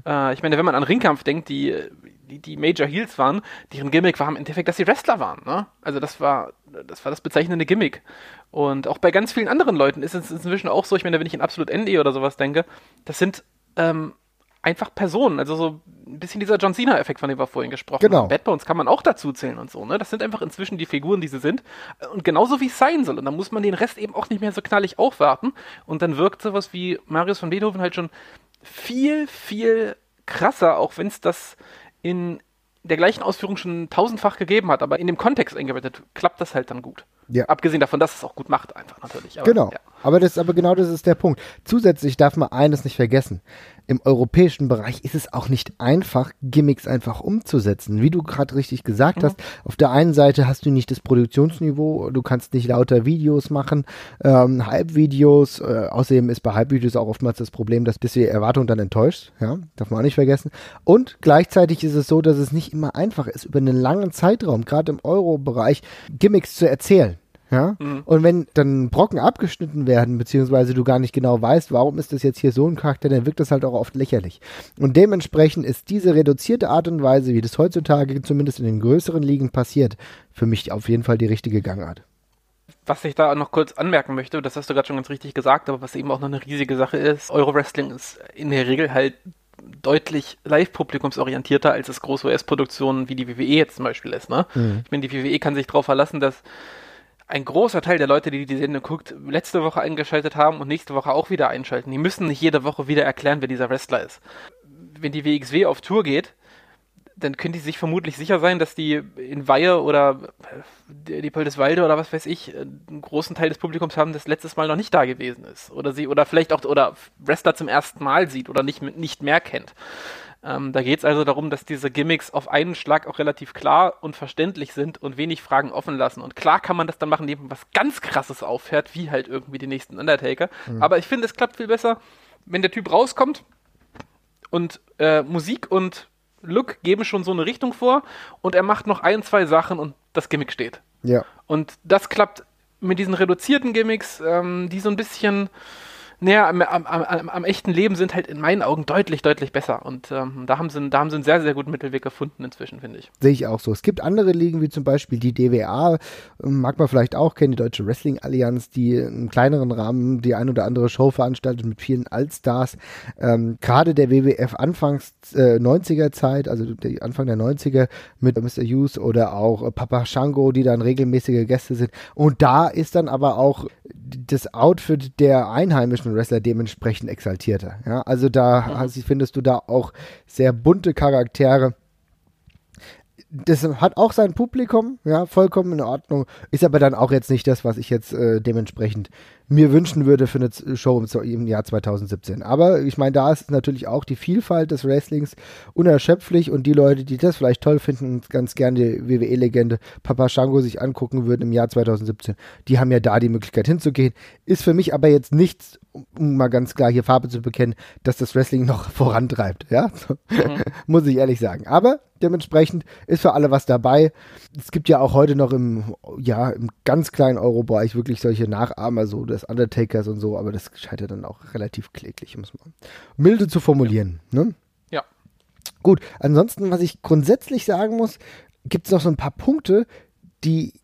Äh, ich meine, wenn man an Ringkampf denkt, die, die, die Major Heels waren, deren Gimmick war im Endeffekt, dass sie Wrestler waren. Ne? Also das war, das war das bezeichnende Gimmick. Und auch bei ganz vielen anderen Leuten ist es inzwischen auch so, ich meine, wenn ich in Absolut ND oder sowas denke, das sind ähm, einfach Personen. Also so ein bisschen dieser John Cena-Effekt, von dem wir vorhin gesprochen Genau. haben. Bad Bones kann man auch dazu zählen und so. Ne? Das sind einfach inzwischen die Figuren, die sie sind. Und genauso wie es sein soll. Und dann muss man den Rest eben auch nicht mehr so knallig aufwarten. Und dann wirkt sowas wie Marius von Beethoven halt schon viel, viel krasser, auch wenn es das in der gleichen Ausführung schon tausendfach gegeben hat. Aber in dem Kontext eingebettet klappt das halt dann gut. Ja. Abgesehen davon, dass es auch gut macht, einfach natürlich. Aber, Genau. Ja. Aber das, aber genau das ist der Punkt. Zusätzlich darf man eines nicht vergessen. Im europäischen Bereich ist es auch nicht einfach, Gimmicks einfach umzusetzen. Wie du gerade richtig gesagt hast, auf der einen Seite hast du nicht das Produktionsniveau, du kannst nicht lauter Videos machen, ähm, Halbvideos. Äh, außerdem ist bei Halbvideos auch oftmals das Problem, dass, dass die Erwartung dann enttäuscht. Ja, darf man auch nicht vergessen. Und gleichzeitig ist es so, dass es nicht immer einfach ist, über einen langen Zeitraum, gerade im Euro-Bereich, Gimmicks zu erzählen. Ja? Und wenn dann Brocken abgeschnitten werden, beziehungsweise du gar nicht genau weißt, warum ist das jetzt hier so ein Charakter, dann wirkt das halt auch oft lächerlich. Und dementsprechend ist diese reduzierte Art und Weise, wie das heutzutage zumindest in den größeren Ligen passiert, für mich auf jeden Fall die richtige Gangart. Was ich da noch kurz anmerken möchte, das hast du gerade schon ganz richtig gesagt, aber was eben auch noch eine riesige Sache ist, Euro-Wrestling ist in der Regel halt deutlich live-publikumsorientierter, als es große US-Produktionen wie die WWE jetzt zum Beispiel ist. Ne? Ich meine, die WWE kann sich darauf verlassen, dass ein großer Teil der Leute, die die Sendung guckt, letzte Woche eingeschaltet haben und nächste Woche auch wieder einschalten. Die müssen nicht jede Woche wieder erklären, wer dieser Wrestler ist. Wenn die WXW auf Tour geht, dann können die sich vermutlich sicher sein, dass die in Weihe oder äh, die Poldeswalde oder was weiß ich, äh, einen großen Teil des Publikums haben, das letztes Mal noch nicht da gewesen ist. Oder sie, oder vielleicht auch, oder Wrestler zum ersten Mal sieht oder nicht, nicht mehr kennt. Ähm, da geht es also darum, dass diese Gimmicks auf einen Schlag auch relativ klar und verständlich sind und wenig Fragen offen lassen. Und klar kann man das dann machen, indem man was ganz krasses auffährt, wie halt irgendwie die nächsten Undertaker. Aber ich finde, es klappt viel besser, wenn der Typ rauskommt und äh, Musik und Look geben schon so eine Richtung vor und er macht noch ein, zwei Sachen und das Gimmick steht. Ja. Und das klappt mit diesen reduzierten Gimmicks, ähm, die so ein bisschen näher am, am, am, am echten Leben sind, halt in meinen Augen deutlich, deutlich besser. Und ähm, da, haben sie, da haben sie einen sehr, sehr guten Mittelweg gefunden inzwischen, finde ich. Sehe ich auch so. Es gibt andere Ligen, wie zum Beispiel die DWA, ähm, mag man vielleicht auch kennen, die Deutsche Wrestling Allianz, die im kleineren Rahmen die ein oder andere Show veranstaltet mit vielen Allstars. Ähm, Gerade der WWF Anfangs äh, 90er Zeit, also die Anfang der 90er mit Mr. Hughes oder auch äh, Papa Shango, die dann regelmäßige Gäste sind. Und da ist dann aber auch das Outfit der einheimischen Wrestler dementsprechend exaltierter. Ja, also da hast, findest du da auch sehr bunte Charaktere das hat auch sein Publikum, ja, vollkommen in Ordnung. Ist aber dann auch jetzt nicht das, was ich jetzt äh, dementsprechend mir wünschen würde für eine Show im, Jahr 2017. Aber ich meine, da ist natürlich auch die Vielfalt des Wrestlings unerschöpflich und die Leute, die das vielleicht toll finden und ganz gerne die WWE-Legende Papa Shango sich angucken würden im Jahr 2017, die haben ja da die Möglichkeit hinzugehen. Ist für mich aber jetzt nichts, um- mal ganz klar hier Farbe zu bekennen, dass das Wrestling noch (laughs) vorantreibt, ja, (laughs) muss ich ehrlich sagen. Aber dementsprechend ist für alle was dabei. Es gibt ja auch heute noch im, ja, im ganz kleinen Euro-Bereich wirklich solche Nachahmer, so des Undertakers und so, aber das scheitert dann auch relativ kläglich, es mal milde zu formulieren. Ne? Ja. Gut, ansonsten, was ich grundsätzlich sagen muss, gibt es noch so ein paar Punkte, die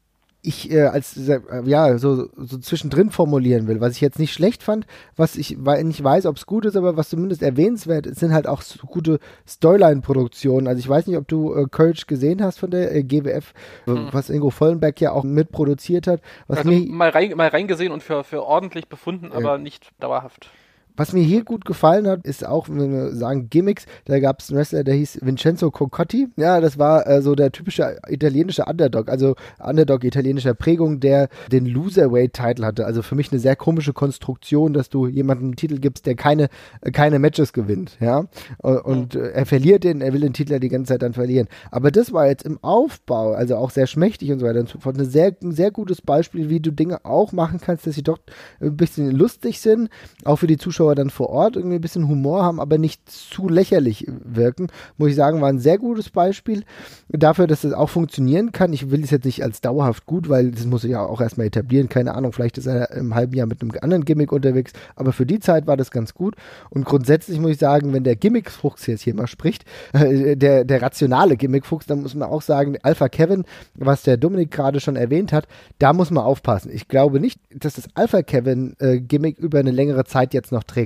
ich äh, als äh, ja so, so zwischendrin formulieren will, was ich jetzt nicht schlecht fand, was ich weil nicht weiß, ob es gut ist, aber was zumindest erwähnenswert ist, sind halt auch so gute Storyline-Produktionen. Also ich weiß nicht, ob du äh, Courage gesehen hast von der äh, GWF, Hm. was Ingo Vollenberg ja auch mitproduziert hat. Was Also mal, rein, mal reingesehen und für, für ordentlich befunden, aber nicht dauerhaft. Was mir hier gut gefallen hat, ist auch, wenn wir sagen Gimmicks, da gab es einen Wrestler, der hieß Vincenzo Cocotti. Ja, das war äh, so der typische italienische Underdog, also Underdog italienischer Prägung, der den Loserweight-Title hatte. Also für mich eine sehr komische Konstruktion, dass du jemandem einen Titel gibst, der keine, äh, keine Matches gewinnt. Ja, Äh, und äh, er verliert den, er will den Titel ja die ganze Zeit dann verlieren. Aber das war jetzt im Aufbau, also auch sehr schmächtig und so weiter und so fort, eine sehr, ein sehr gutes Beispiel, wie du Dinge auch machen kannst, dass sie doch ein bisschen lustig sind, auch für die Zuschauer dann vor Ort irgendwie ein bisschen Humor haben, aber nicht zu lächerlich wirken. Muss ich sagen, war ein sehr gutes Beispiel dafür, dass es auch funktionieren kann. Ich will es jetzt nicht als dauerhaft gut, weil das muss ich ja auch erstmal etablieren. Keine Ahnung, vielleicht ist er im halben Jahr mit einem anderen Gimmick unterwegs, aber für die Zeit war das ganz gut. Und grundsätzlich muss ich sagen, wenn der Gimmick-Fuchs jetzt hier mal spricht, äh, der, der rationale Gimmick-Fuchs, dann muss man auch sagen, Alpha Kevin, was der Dominik gerade schon erwähnt hat, da muss man aufpassen. Ich glaube nicht, dass das Alpha Kevin-Gimmick über eine längere Zeit jetzt noch trägt.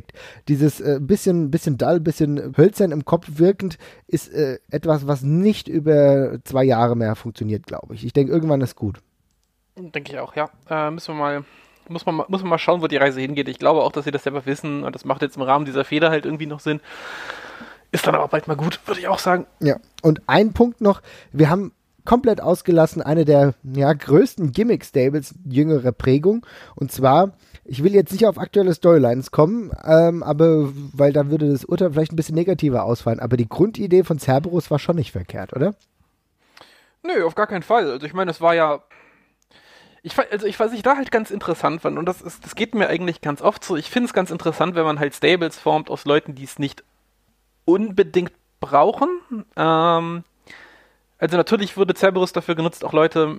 Dieses äh, bisschen, bisschen dull, bisschen hölzern im Kopf wirkend ist äh, etwas, was nicht über zwei Jahre mehr funktioniert, glaube ich. Ich denke, irgendwann ist gut. Denke ich auch, ja. Äh, müssen wir mal, muss man, muss man mal schauen, wo die Reise hingeht. Ich glaube auch, dass sie das selber wissen und das macht jetzt im Rahmen dieser Feder halt irgendwie noch Sinn. Ist dann aber bald mal gut, würde ich auch sagen. Ja, und ein Punkt noch, wir haben komplett ausgelassen eine der ja, größten Gimmick-Stables jüngerer Prägung und zwar, ich will jetzt nicht auf aktuelle Storylines kommen, ähm, aber weil dann würde das Urteil vielleicht ein bisschen negativer ausfallen, aber die Grundidee von Cerberus war schon nicht verkehrt, oder? Nö, auf gar keinen Fall. Also ich meine, es war ja. Ich, also ich, was ich da halt ganz interessant fand, und das, ist, das geht mir eigentlich ganz oft so, ich finde es ganz interessant, wenn man halt Stables formt aus Leuten, die es nicht unbedingt brauchen. Ähm, also natürlich wurde Cerberus dafür genutzt, auch Leute,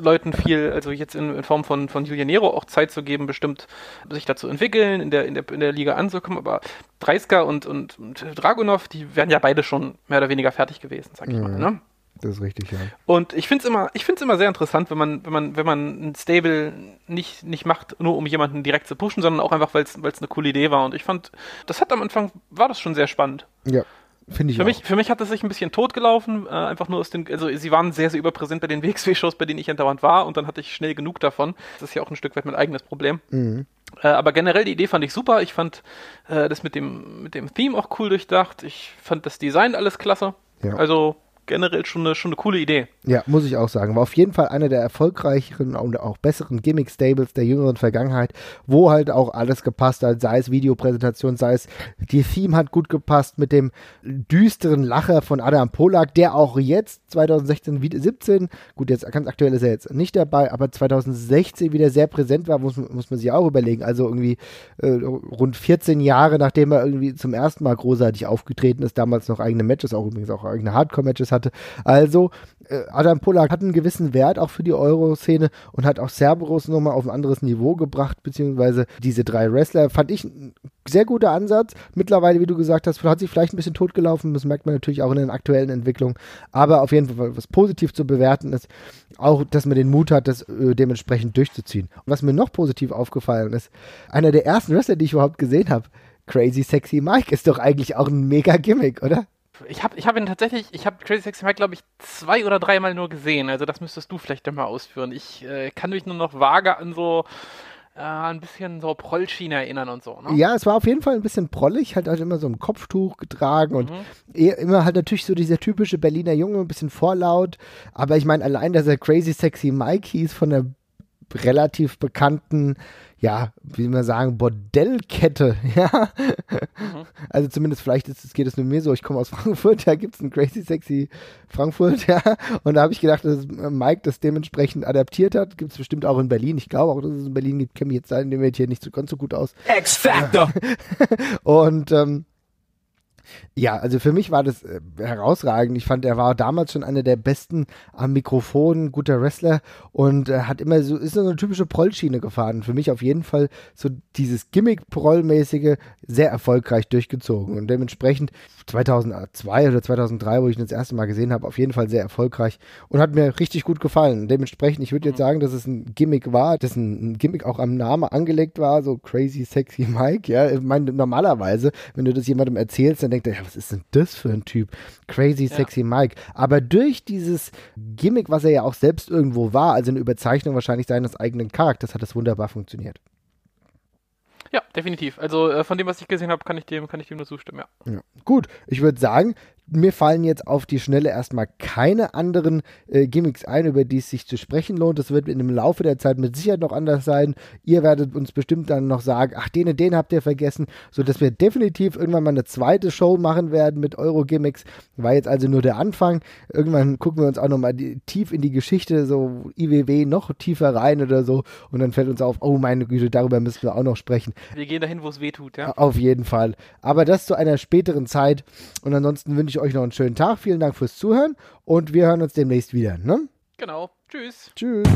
Leuten viel, also jetzt in, in Form von, von Julian Nero auch Zeit zu geben, bestimmt sich dazu entwickeln, in der, in der, in der Liga anzukommen. Aber Dreisker und, und, und Dragunov, die wären ja beide schon mehr oder weniger fertig gewesen, sag ich mal. Ne? Das ist richtig, ja. Und ich finde es immer, ich find's immer sehr interessant, wenn man, wenn man, wenn man ein Stable nicht, nicht macht, nur um jemanden direkt zu pushen, sondern auch einfach, weil es eine coole Idee war. Und ich fand, das hat am Anfang, war das schon sehr spannend. Ja, finde ich Für auch. mich, für mich hat es sich ein bisschen totgelaufen, äh, einfach nur aus den, also sie waren sehr, sehr überpräsent bei den (laughs) WXW-Shows, bei denen ich andauernd war und dann hatte ich schnell genug davon. Das ist ja auch ein Stück weit mein eigenes Problem. Mhm. Äh, aber generell die Idee fand ich super. Ich fand äh, das mit dem, mit dem Theme auch cool durchdacht. Ich fand das Design alles klasse. Ja. Also generell schon eine, schon eine coole Idee. Ja, muss ich auch sagen. War auf jeden Fall einer der erfolgreicheren und auch besseren Gimmick-Stables der jüngeren Vergangenheit, wo halt auch alles gepasst hat, sei es Videopräsentation, sei es die Theme hat gut gepasst mit dem düsteren Lacher von Adam Polak, der auch jetzt 2016, wie- 17, gut, jetzt ganz aktuell ist er jetzt nicht dabei, aber 2016 wieder sehr präsent war, muss, muss man sich auch überlegen. Also irgendwie äh, rund 14 Jahre, nachdem er irgendwie zum ersten Mal großartig aufgetreten ist, damals noch eigene Matches, auch übrigens auch eigene Hardcore-Matches hatte. Also äh, Adam Polak hat einen gewissen Wert auch für die Euro-Szene und hat auch Cerberus nochmal auf ein anderes Niveau gebracht, beziehungsweise diese drei Wrestler, fand ich ein sehr guter Ansatz. Mittlerweile, wie du gesagt hast, hat sich vielleicht ein bisschen totgelaufen, das merkt man natürlich auch in den aktuellen Entwicklungen, aber auf jeden Fall, was positiv zu bewerten ist, auch, dass man den Mut hat, das äh, dementsprechend durchzuziehen. Und was mir noch positiv aufgefallen ist, einer der ersten Wrestler, die ich überhaupt gesehen habe, Crazy Sexy Mike, ist doch eigentlich auch ein mega Gimmick, oder? Ich habe ich hab ihn tatsächlich, ich habe Crazy Sexy Mike, glaube ich, zwei oder dreimal nur gesehen. Also das müsstest du vielleicht mal ausführen. Ich äh, kann mich nur noch vage an so äh, ein bisschen so Prollschiene erinnern und so. Ne? Ja, es war auf jeden Fall ein bisschen prollig, halt, halt immer so ein Kopftuch getragen und eher, immer halt natürlich so dieser typische Berliner Junge, ein bisschen vorlaut. Aber ich meine, allein, dass er Crazy Sexy Mike hieß von der relativ bekannten, ja, wie soll man sagen, Bordellkette, (laughs) ja. Also zumindest vielleicht ist, es- geht es nur mir so, ich komme aus Frankfurt, da gibt es ein Crazy Sexy Frankfurt, (laughs) ja. Und da habe ich gedacht, dass Mike das dementsprechend adaptiert hat. Gibt es bestimmt auch in Berlin. Ich glaube auch, dass es in Berlin gibt, kenne mich jetzt in dem hier nicht so ganz so gut aus. X Factor. (laughs) Und ähm, Ja, also für mich war das äh, herausragend. Ich fand, er war damals schon einer der besten am Mikrofon, guter Wrestler und äh, hat immer so, ist so eine typische Prollschiene gefahren. Für mich auf jeden Fall so dieses Gimmick-Prollmäßige sehr erfolgreich durchgezogen und dementsprechend 2002 oder 2003, wo ich ihn das erste Mal gesehen habe, auf jeden Fall sehr erfolgreich und hat mir richtig gut gefallen. Dementsprechend, ich würde jetzt sagen, dass es ein Gimmick war, dass ein, ein Gimmick auch am Namen angelegt war, so Crazy Sexy Mike. Ja, ich meine, normalerweise, wenn du das jemandem erzählst, dann denkt ja, was ist denn das für ein Typ? Crazy Sexy ja. Mike. Aber durch dieses Gimmick, was er ja auch selbst irgendwo war, also eine Überzeichnung wahrscheinlich seines eigenen Charakters, hat das wunderbar funktioniert. Ja, definitiv. Also äh, von dem, was ich gesehen habe, kann ich dem, kann ich dem nur zustimmen, ja. ja. Gut, ich würde sagen, mir fallen jetzt auf die Schnelle erstmal keine anderen äh, Gimmicks ein, über die es sich zu sprechen lohnt. Das wird dem Laufe der Zeit mit Sicherheit noch anders sein. Ihr werdet uns bestimmt dann noch sagen, ach, den und den habt ihr vergessen, sodass wir definitiv irgendwann mal eine zweite Show machen werden mit Euro-Gimmicks. War jetzt also nur der Anfang. Irgendwann gucken wir uns auch nochmal tief in die Geschichte, so IWW noch tiefer rein oder so. Und dann fällt uns auf, oh meine Güte, darüber müssen wir auch noch sprechen. Wir gehen dahin, wo es weh tut, ja. Auf jeden Fall. Aber das zu einer späteren Zeit. Und ansonsten wünsche ich euch noch einen schönen Tag. Vielen Dank fürs Zuhören und wir hören uns demnächst wieder. Ne? Genau. Tschüss. Tschüss.